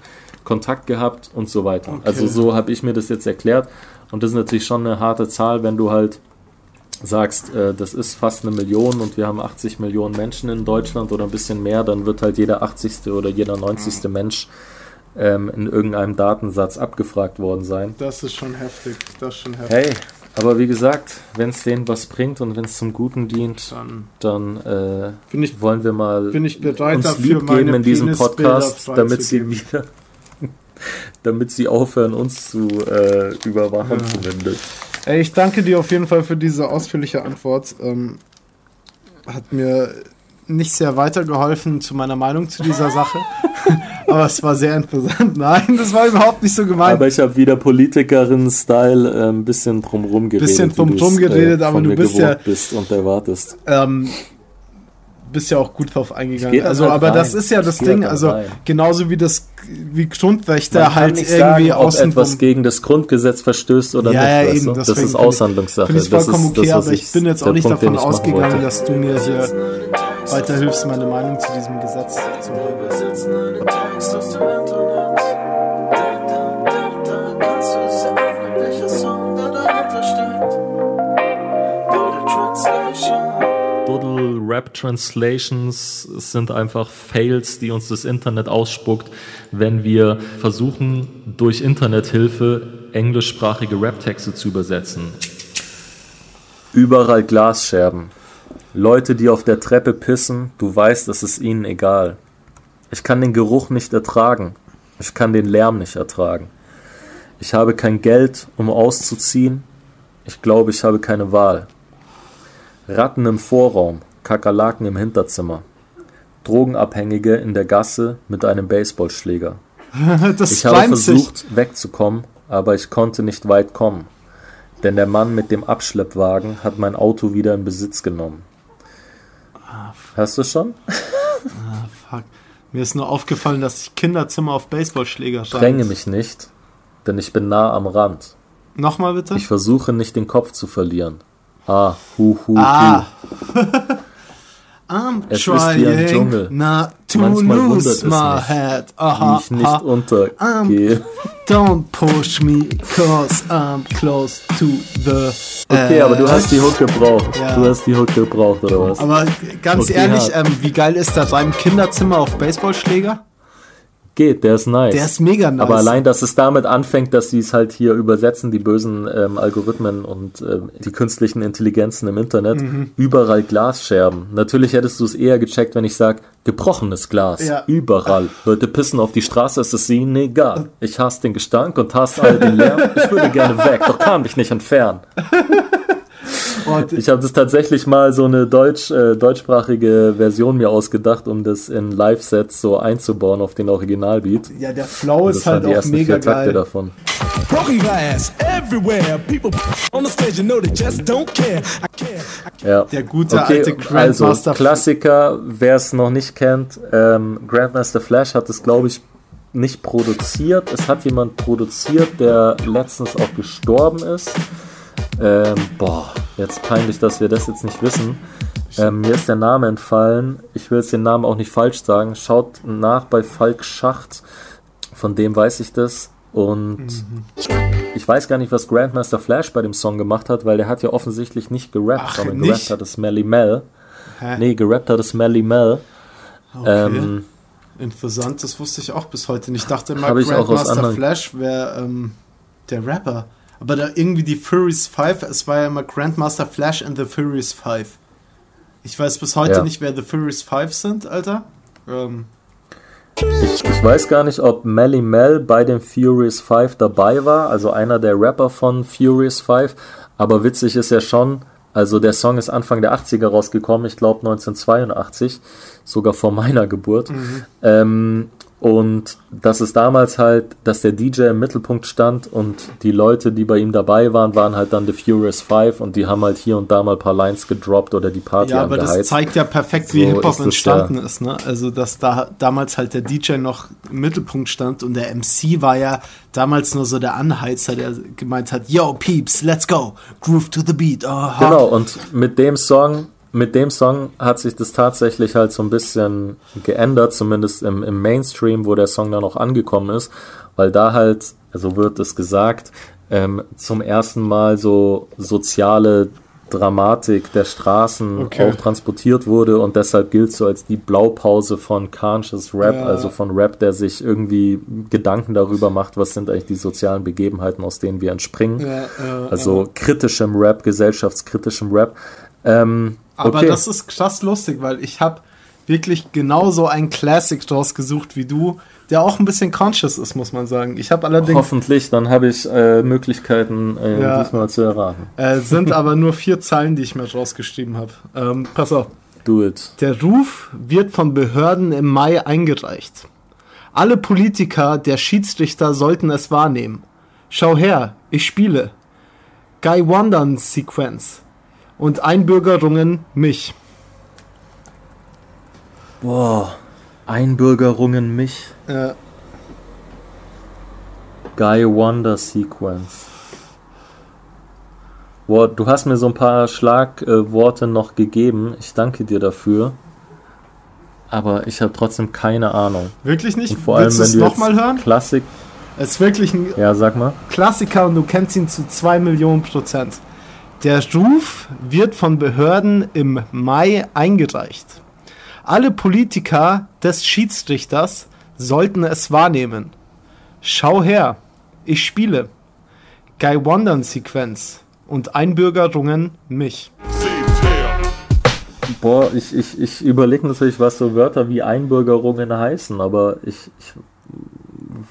Kontakt gehabt und so weiter. Okay. Also so habe ich mir das jetzt erklärt und das ist natürlich schon eine harte Zahl, wenn du halt sagst, äh, das ist fast eine Million und wir haben 80 Millionen Menschen in Deutschland oder ein bisschen mehr, dann wird halt jeder 80. oder jeder 90. Mensch ähm, in irgendeinem Datensatz abgefragt worden sein. Das ist schon heftig. Das ist schon heftig. Hey, aber wie gesagt, wenn es denen was bringt und wenn es zum Guten dient, Dann dann äh, ich, wollen wir mal uns dafür, lieb geben in diesem Podcast, damit sie wieder, damit sie aufhören, uns zu äh, überwachen Ja. zumindest. Ey, ich danke dir auf jeden Fall für diese ausführliche Antwort. Ähm, hat mir nicht sehr weitergeholfen zu meiner Meinung zu dieser Sache. Aber es war sehr interessant. Nein, das war überhaupt nicht so gemeint. Aber ich habe wieder Politikerin-Style äh, ein bisschen drumrum geredet. Bisschen drumrum du's, äh, geredet, aber du bist ja- bist und erwartest. ähm, bist ja auch gut drauf eingegangen. Also, halt aber rein. das ist ja das geh Ding. dann Also rein. genauso wie das, wie Grundrechte Man kann halt nicht irgendwie sagen, ob außen etwas gegen das Grundgesetz verstößt oder Ja, nicht. ja, eben? Das ist find ich- Aushandlungssache. Finde ich Das vollkommen ist okay, das, was aber ich bin jetzt auch nicht Punkt, davon ausgegangen, wollte. dass du mir hier weiterhilfst, meine Meinung zu diesem Gesetz zu haben. Rap Translations sind einfach Fails, die uns das Internet ausspuckt, wenn wir versuchen, durch Internethilfe englischsprachige Rap-Texte zu übersetzen. Überall Glasscherben. Leute, die auf der Treppe pissen, du weißt, es ist ihnen egal. Ich kann den Geruch nicht ertragen. Ich kann den Lärm nicht ertragen. Ich habe kein Geld, um auszuziehen. Ich glaube, ich habe keine Wahl. Ratten im Vorraum, Kakerlaken im Hinterzimmer. Drogenabhängige in der Gasse mit einem Baseballschläger. Das Ich habe reimt sich. versucht wegzukommen, aber ich konnte nicht weit kommen. Denn der Mann mit dem Abschleppwagen hat mein Auto wieder in Besitz genommen. Hast du schon? Fuck. Mir ist nur aufgefallen, dass ich Kinderzimmer auf Baseballschläger schreibe. Dränge mich nicht, denn ich bin nah am Rand. Nochmal bitte? Ich versuche nicht den Kopf zu verlieren. Ah, hu, hu, ah. hu. I'm Es ist wie Dschungel. trying not to Manchmal lose my mich, head. Wie Aha, ich nicht untergehe. Don't push me, cause I'm close to the Okay, aber du edge. hast die Hook gebraucht. Ja. Du hast die Hook gebraucht, oder was? Aber ganz Okay, ehrlich, ähm, wie geil ist der beim Kinderzimmer auf Baseballschläger? Geht, der ist nice. Der ist mega nice. Aber allein, dass es damit anfängt, dass sie es halt hier übersetzen, die bösen ähm, Algorithmen und ähm, die künstlichen Intelligenzen im Internet, Mhm. überall Glasscherben. Natürlich hättest du es eher gecheckt, wenn ich sage, gebrochenes Glas. Ja. Überall. Leute pissen auf die Straße, ist es ihnen egal. Ich hasse den Gestank und hasse all den Lärm. Ich würde gerne weg, doch kann mich nicht entfernen. Oh, d- Ich habe das tatsächlich mal so eine deutsch, äh, deutschsprachige Version mir ausgedacht, um das in Live-Sets so einzubauen auf den Originalbeat. ja, der Flow Das ist halt die auch mega vier Takte geil. davon. Broken glass everywhere. People on the stage, you know they just don't care. I care. I Ja. Der gute okay, alte also Grandmaster. Klassiker, wer es noch nicht kennt, ähm, Grandmaster Flash hat es, glaube ich, nicht produziert. Es hat jemand produziert, der letztens auch gestorben ist. Ähm, boah, jetzt peinlich, dass wir das jetzt nicht wissen. Ähm, mir ist der Name entfallen. Ich will jetzt den Namen auch nicht falsch sagen. Schaut nach bei Falk Schacht. Von dem weiß ich das. Und Mhm. ich weiß gar nicht, was Grandmaster Flash bei dem Song gemacht hat, weil der hat ja offensichtlich nicht gerappt, Ach, sondern nicht? gerappt hat es Melly Mel. Hä? Nee, gerappt hat es Melly Mel. Okay. Ähm, Interessant, das wusste ich auch bis heute nicht. Ich dachte immer, Grandmaster Flash wäre ähm, der Rapper. Aber da irgendwie die Furious 5, es war ja immer Grandmaster Flash and the Furious 5. Ich weiß bis heute Ja. nicht, wer the Furious 5 sind, Alter. Ähm, Ich, ich weiß gar nicht, ob Melly Mel bei den Furious 5 dabei war, also einer der Rapper von Furious 5. Aber witzig ist ja schon, also der Song ist Anfang der 80er rausgekommen, ich glaube 1982, sogar vor meiner Geburt. Ähm, und das ist damals halt, dass der DJ im Mittelpunkt stand und die Leute, die bei ihm dabei waren, waren halt dann The Furious Five und die haben halt hier und da mal ein paar Lines gedroppt oder die Party ja, aber das angeheizt. zeigt ja perfekt, wie So Hip-Hop entstanden ist, ne? Also, dass da damals halt der DJ noch im Mittelpunkt stand und der MC war ja damals nur so der Anheizer, der gemeint hat, Yo, Peeps, let's go, groove to the beat. Aha. Genau, und mit dem Song, mit dem Song hat sich das tatsächlich halt so ein bisschen geändert, zumindest im, im Mainstream, wo der Song dann auch angekommen ist, weil da halt, also wird es gesagt, ähm, zum ersten Mal so soziale Dramatik der Straßen Okay. auch transportiert wurde und deshalb gilt so als die Blaupause von Conscious Rap, Ja. also von Rap, der sich irgendwie Gedanken darüber macht, was sind eigentlich die sozialen Begebenheiten, aus denen wir entspringen. Ja, äh, Also kritischem Rap, gesellschaftskritischem Rap. Ähm, Aber okay. das ist krass lustig, weil ich habe wirklich genauso einen Classic draus gesucht wie du, der auch ein bisschen conscious ist, muss man sagen. Ich habe allerdings, Hoffentlich, dann habe ich äh, Möglichkeiten, äh, Ja. diesmal zu erraten. äh, sind aber nur vier Zeilen, die ich mir rausgeschrieben habe. Ähm, pass auf. Do it. Der Ruf wird von Behörden im Mai eingereicht. Alle Politiker, der Schiedsrichter sollten es wahrnehmen. Schau her, ich spiele. Guy Wandern Sequenz. Und Einbürgerungen mich. Boah, Einbürgerungen mich. Äh, Guy Wonder Sequence. Boah, du hast mir so ein paar Schlagworte noch gegeben. Ich danke dir dafür. Aber ich habe trotzdem keine Ahnung. wirklich nicht? Und vor allem, Willst du wenn es du nochmal hören? Klassik. Es ist wirklich ein Ja, sag mal. Klassiker und du kennst ihn zu 2 Millionen Prozent. Der Ruf wird von Behörden im Mai eingereicht. Alle Politiker des Schiedsrichters sollten es wahrnehmen. Schau her, ich spiele. Guy Wandern Sequenz und Einbürgerungen mich. Boah, ich, ich, ich überlege natürlich, was so Wörter wie Einbürgerungen heißen, aber ich, ich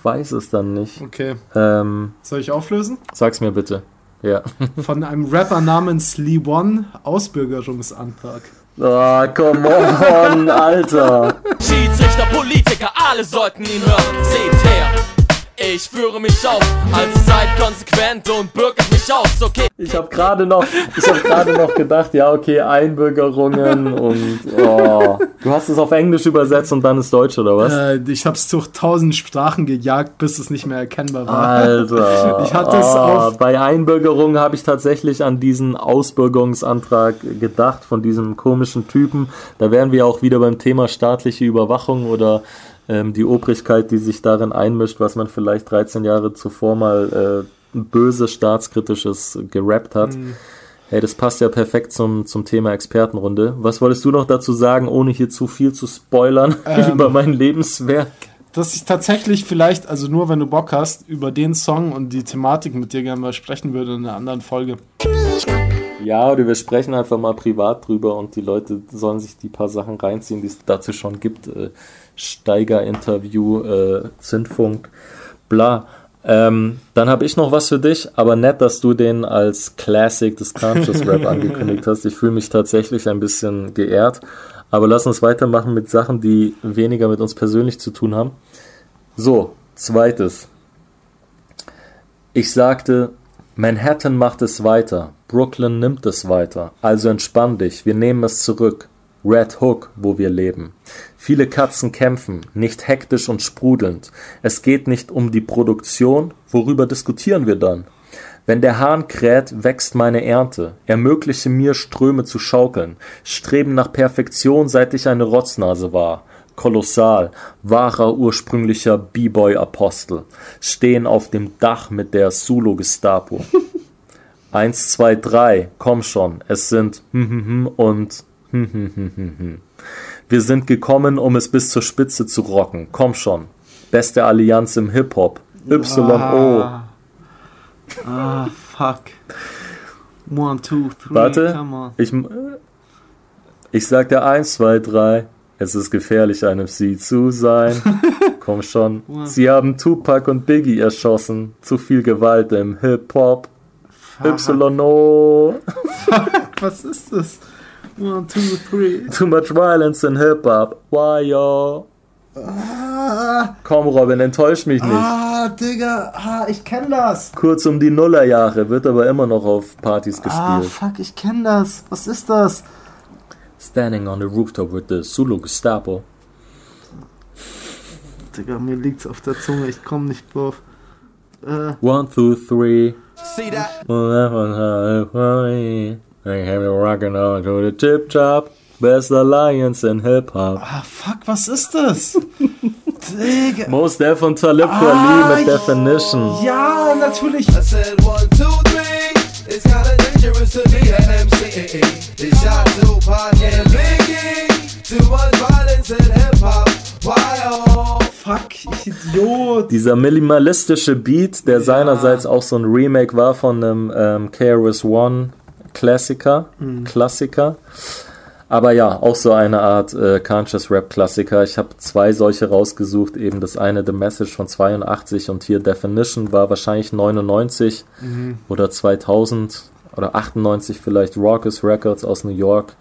weiß es dann nicht. Okay, Ähm, soll ich auflösen? sag's mir bitte. Ja. Von einem Rapper namens Lee One Ausbürgerungsantrag. Oh, come on, Alter. Schiedsrichter, Politiker, alle sollten ihn hören. Seht her, Ich führe mich auf, also seid konsequent und bürgert mich aus, okay? Ich habe gerade noch, ich habe gerade noch gedacht, ja okay, Einbürgerungen und oh. du hast es auf Englisch übersetzt und dann ist Deutsch oder was? Äh, ich habe es durch tausend Sprachen gejagt, bis es nicht mehr erkennbar war. Alter, Ich hatte es oh, auf- bei Einbürgerungen habe ich tatsächlich an diesen Ausbürgerungsantrag gedacht von diesem komischen Typen. Da wären wir auch wieder beim Thema staatliche Überwachung oder ähm, die Obrigkeit, die sich darin einmischt, was man vielleicht 13 Jahre zuvor mal äh, böse staatskritisches gerappt hat. Mhm. Hey, das passt ja perfekt zum, zum Thema Expertenrunde. Was wolltest du noch dazu sagen, ohne hier zu viel zu spoilern Ähm. über mein Lebenswerk? Dass ich tatsächlich vielleicht, also nur wenn du Bock hast, über den Song und die Thematik mit dir gerne mal sprechen würde in einer anderen Folge. Ja, oder wir sprechen einfach mal privat drüber und die Leute sollen sich die paar Sachen reinziehen, die es dazu schon gibt. Steiger-Interview, äh, Zündfunk, bla. Ähm, dann habe ich noch was für dich, aber nett, dass du den als Classic des Conscious Rap angekündigt hast. Ich fühle mich tatsächlich ein bisschen geehrt. Aber lass uns weitermachen mit Sachen, die weniger mit uns persönlich zu tun haben. So, zweites. Ich sagte, Manhattan macht es weiter, Brooklyn nimmt es weiter, also entspann dich, wir nehmen es zurück. Red Hook, wo wir leben. Viele Katzen kämpfen, nicht hektisch und sprudelnd. Es geht nicht um die Produktion, worüber diskutieren wir dann? Wenn der Hahn kräht, wächst meine Ernte. Ermögliche mir, Ströme zu schaukeln. Streben nach Perfektion, seit ich eine Rotznase war. Kolossal, wahrer ursprünglicher B-Boy-Apostel. Stehen auf dem Dach mit der Sulu-Gestapo. Eins, zwei, drei, komm schon, es sind hm, hm, hm und Wir sind gekommen, um es bis zur Spitze zu rocken. Komm schon. Beste Allianz im Hip-Hop. YO. Ah, fuck. One, two, three, Warte, come on. ich, ich sagte eins, zwei, drei. Es ist gefährlich, ein MC zu sein. Komm schon. Sie haben Tupac und Biggie erschossen. Zu viel Gewalt im Hip-Hop. YO. Was ist das? One, two, three. Too much violence in Hip-Hop. Why, yo? Komm, Robin, enttäusch mich nicht. Ah, Digga, ah, ich kenn das. Kurz um die Nullerjahre, wird aber immer noch auf Partys Ah, gespielt. fuck, ich kenn das. Was ist das? Standing on the rooftop with the Zulu Gestapo. Digga, mir liegt's auf der Zunge, ich komm nicht drauf. Äh, One, two, three. See that? I have you rocking on to the tip top. Best alliance in hip hop. ah, fuck, was ist das? Digga. Most Def und Talib Ah, Kweli mit Definition. Ja, natürlich. I said one, two, three. It's kinda dangerous to be an MC. They shot Tupac and Biggie. Too much violence in hip hop. Why oh? Fuck, ich Idiot. Dieser minimalistische Beat, der seinerseits auch so ein Remake war von einem ähm, KRS One Klassiker, Klassiker. Aber ja, auch so eine Art äh, Conscious Rap Klassiker. Ich habe zwei solche rausgesucht. Eben das eine The Message von 82 und hier Definition war wahrscheinlich 99 oder 2000 oder 98 vielleicht. Raucous Records aus New York.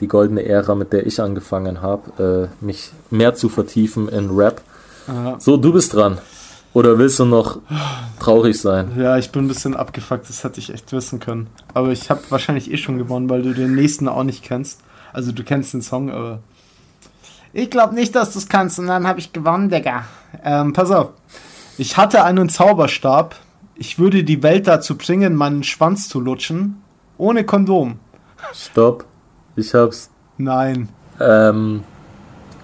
Die goldene Ära, mit der ich angefangen habe, äh, mich mehr zu vertiefen in Rap. So, du bist dran. Oder willst du noch traurig sein? Ja, ich bin ein bisschen abgefuckt, das hätte ich echt wissen können. Aber ich habe wahrscheinlich eh schon gewonnen, weil du den nächsten auch nicht kennst. Also du kennst den Song, aber. Ich glaube nicht, dass du es kannst und dann habe ich gewonnen, Digga. Ähm, pass auf. Ich hatte einen Zauberstab. Ich würde die Welt dazu bringen, meinen Schwanz zu lutschen. Ohne Kondom. Stopp. Ich hab's. Nein. Ähm,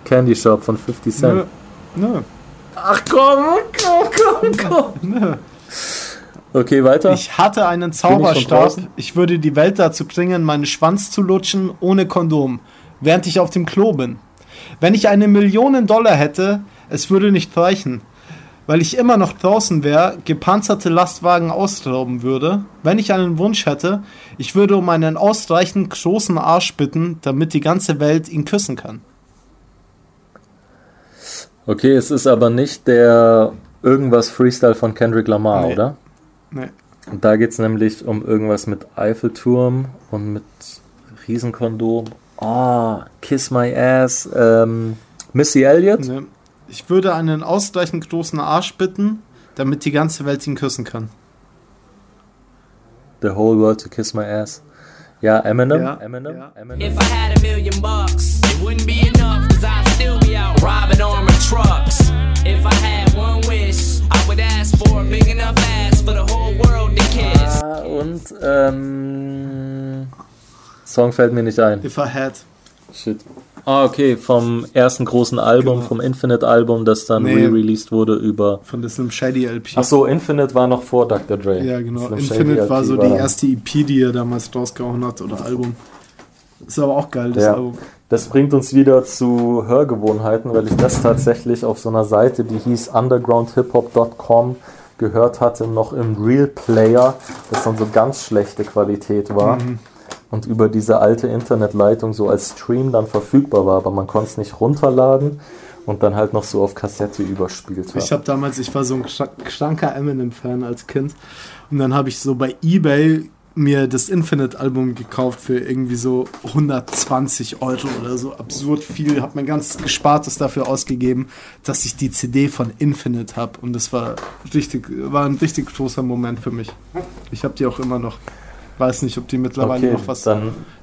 Candy Shop von 50 Nö. Cent. Nö. Ach komm, komm, komm, komm. Okay, weiter. Ich hatte einen Zauberstab. draußen? Ich würde die Welt dazu bringen, meinen Schwanz zu lutschen ohne Kondom, während ich auf dem Klo bin. Wenn ich eine Million Dollar hätte, es würde nicht reichen. Weil ich immer noch draußen wäre, gepanzerte Lastwagen ausrauben würde. Wenn ich einen Wunsch hätte, ich würde um einen ausreichend großen Arsch bitten, damit die ganze Welt ihn küssen kann. Okay, es ist aber nicht der irgendwas Freestyle von Kendrick Lamar, Nee. oder? Nee. Und da geht's nämlich um irgendwas mit Eiffelturm und mit Riesenkondom. Ah, Kiss My Ass. Ähm, Missy Elliott? Ne? Ich würde einen ausreichend großen Arsch bitten, damit die ganze Welt ihn küssen kann. The whole world to kiss my ass. Ja, Eminem. Ja, Eminem. ja. Eminem. If I had a million bucks, it wouldn't be enough, cause I'd still be out robbing armored trucks. If I had one wish, I would ask for a big enough ass for the whole world to kiss. Ah, Und ähm, Song fällt mir nicht ein. If I had. Shit. Ah, okay, vom ersten großen Album, Genau. vom Infinite-Album, das dann Nee. re-released wurde über. Von der Slim Shady LP. Ach so, Infinite war noch vor Dr. Dre. Ja, genau. Slim Shady Infinite war so die dann- erste EP, die er damals rausgehauen hat oder Album. Ist aber auch geil, das Ja. Album. Das bringt uns wieder zu Hörgewohnheiten, weil ich das tatsächlich auf so einer Seite, die hieß undergroundhiphop.com, gehört hatte, noch im Real Player, das dann so ganz schlechte Qualität war Mhm. und über diese alte Internetleitung so als Stream dann verfügbar war, aber man konnte es nicht runterladen und dann halt noch so auf Kassette überspielt Ich hat. habe damals, ich war so ein kranker Eminem-Fan als Kind. Und dann habe ich so bei Ebay mir das Infinite-Album gekauft für irgendwie so 120 Euro oder so. Absurd viel. Habe mein ganzes Gespartes dafür ausgegeben, dass ich die CD von Infinite habe. Und das war richtig, war ein richtig großer Moment für mich. Ich habe die auch immer noch. Weiß nicht, ob die mittlerweile Okay, noch was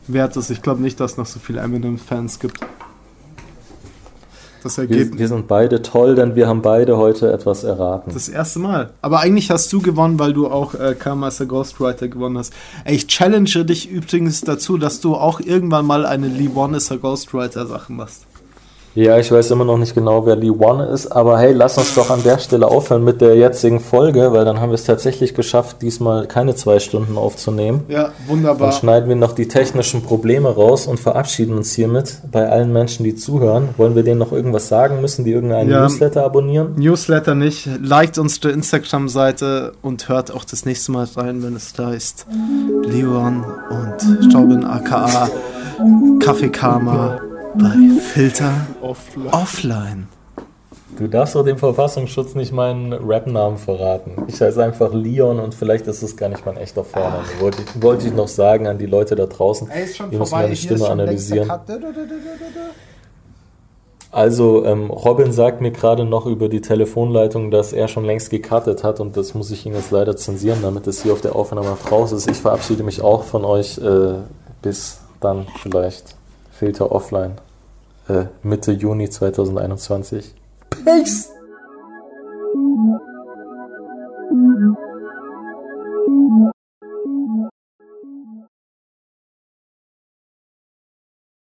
wert ist. Ich glaube nicht, dass es noch so viele Eminem-Fans gibt. Das wir, Ergebnis. wir sind beide toll, denn wir haben beide heute etwas erraten. Das erste Mal. Aber eigentlich hast du gewonnen, weil du auch äh, Karmaster Ghostwriter gewonnen hast. Ey, ich challenge dich übrigens dazu, dass du auch irgendwann mal eine Lee a Ghostwriter Sache machst. Ja, ich weiß immer noch nicht genau, wer Lee One ist, aber hey, lass uns doch an der Stelle aufhören mit der jetzigen Folge, weil dann haben wir es tatsächlich geschafft, diesmal keine zwei Stunden aufzunehmen. Ja, Dann wunderbar. schneiden wir noch die technischen Probleme raus und verabschieden uns hiermit bei allen Menschen, die zuhören. Wollen wir denen noch irgendwas sagen? Müssen die irgendeinen Ja. Newsletter abonnieren? Newsletter nicht. Liked unsere Instagram-Seite und hört auch das nächste Mal rein, wenn es da ist. Leon und Robin aka Kaffeekarma bei Filter Offline. Du darfst doch dem Verfassungsschutz nicht meinen Rap-Namen verraten. Ich heiße einfach Leon und vielleicht ist es gar nicht mein echter Vorname. Wollte ich, wollte ich noch sagen an die Leute da draußen. die müssen meine Stimme analysieren. Also, ähm, Robin sagt mir gerade noch über die Telefonleitung, dass er schon längst gecuttet hat und das muss ich ihn jetzt leider zensieren, damit es hier auf der Aufnahme noch raus ist. Ich verabschiede mich auch von euch. Äh, bis dann vielleicht. Filter offline. Äh, Mitte Juni 2021. Peace!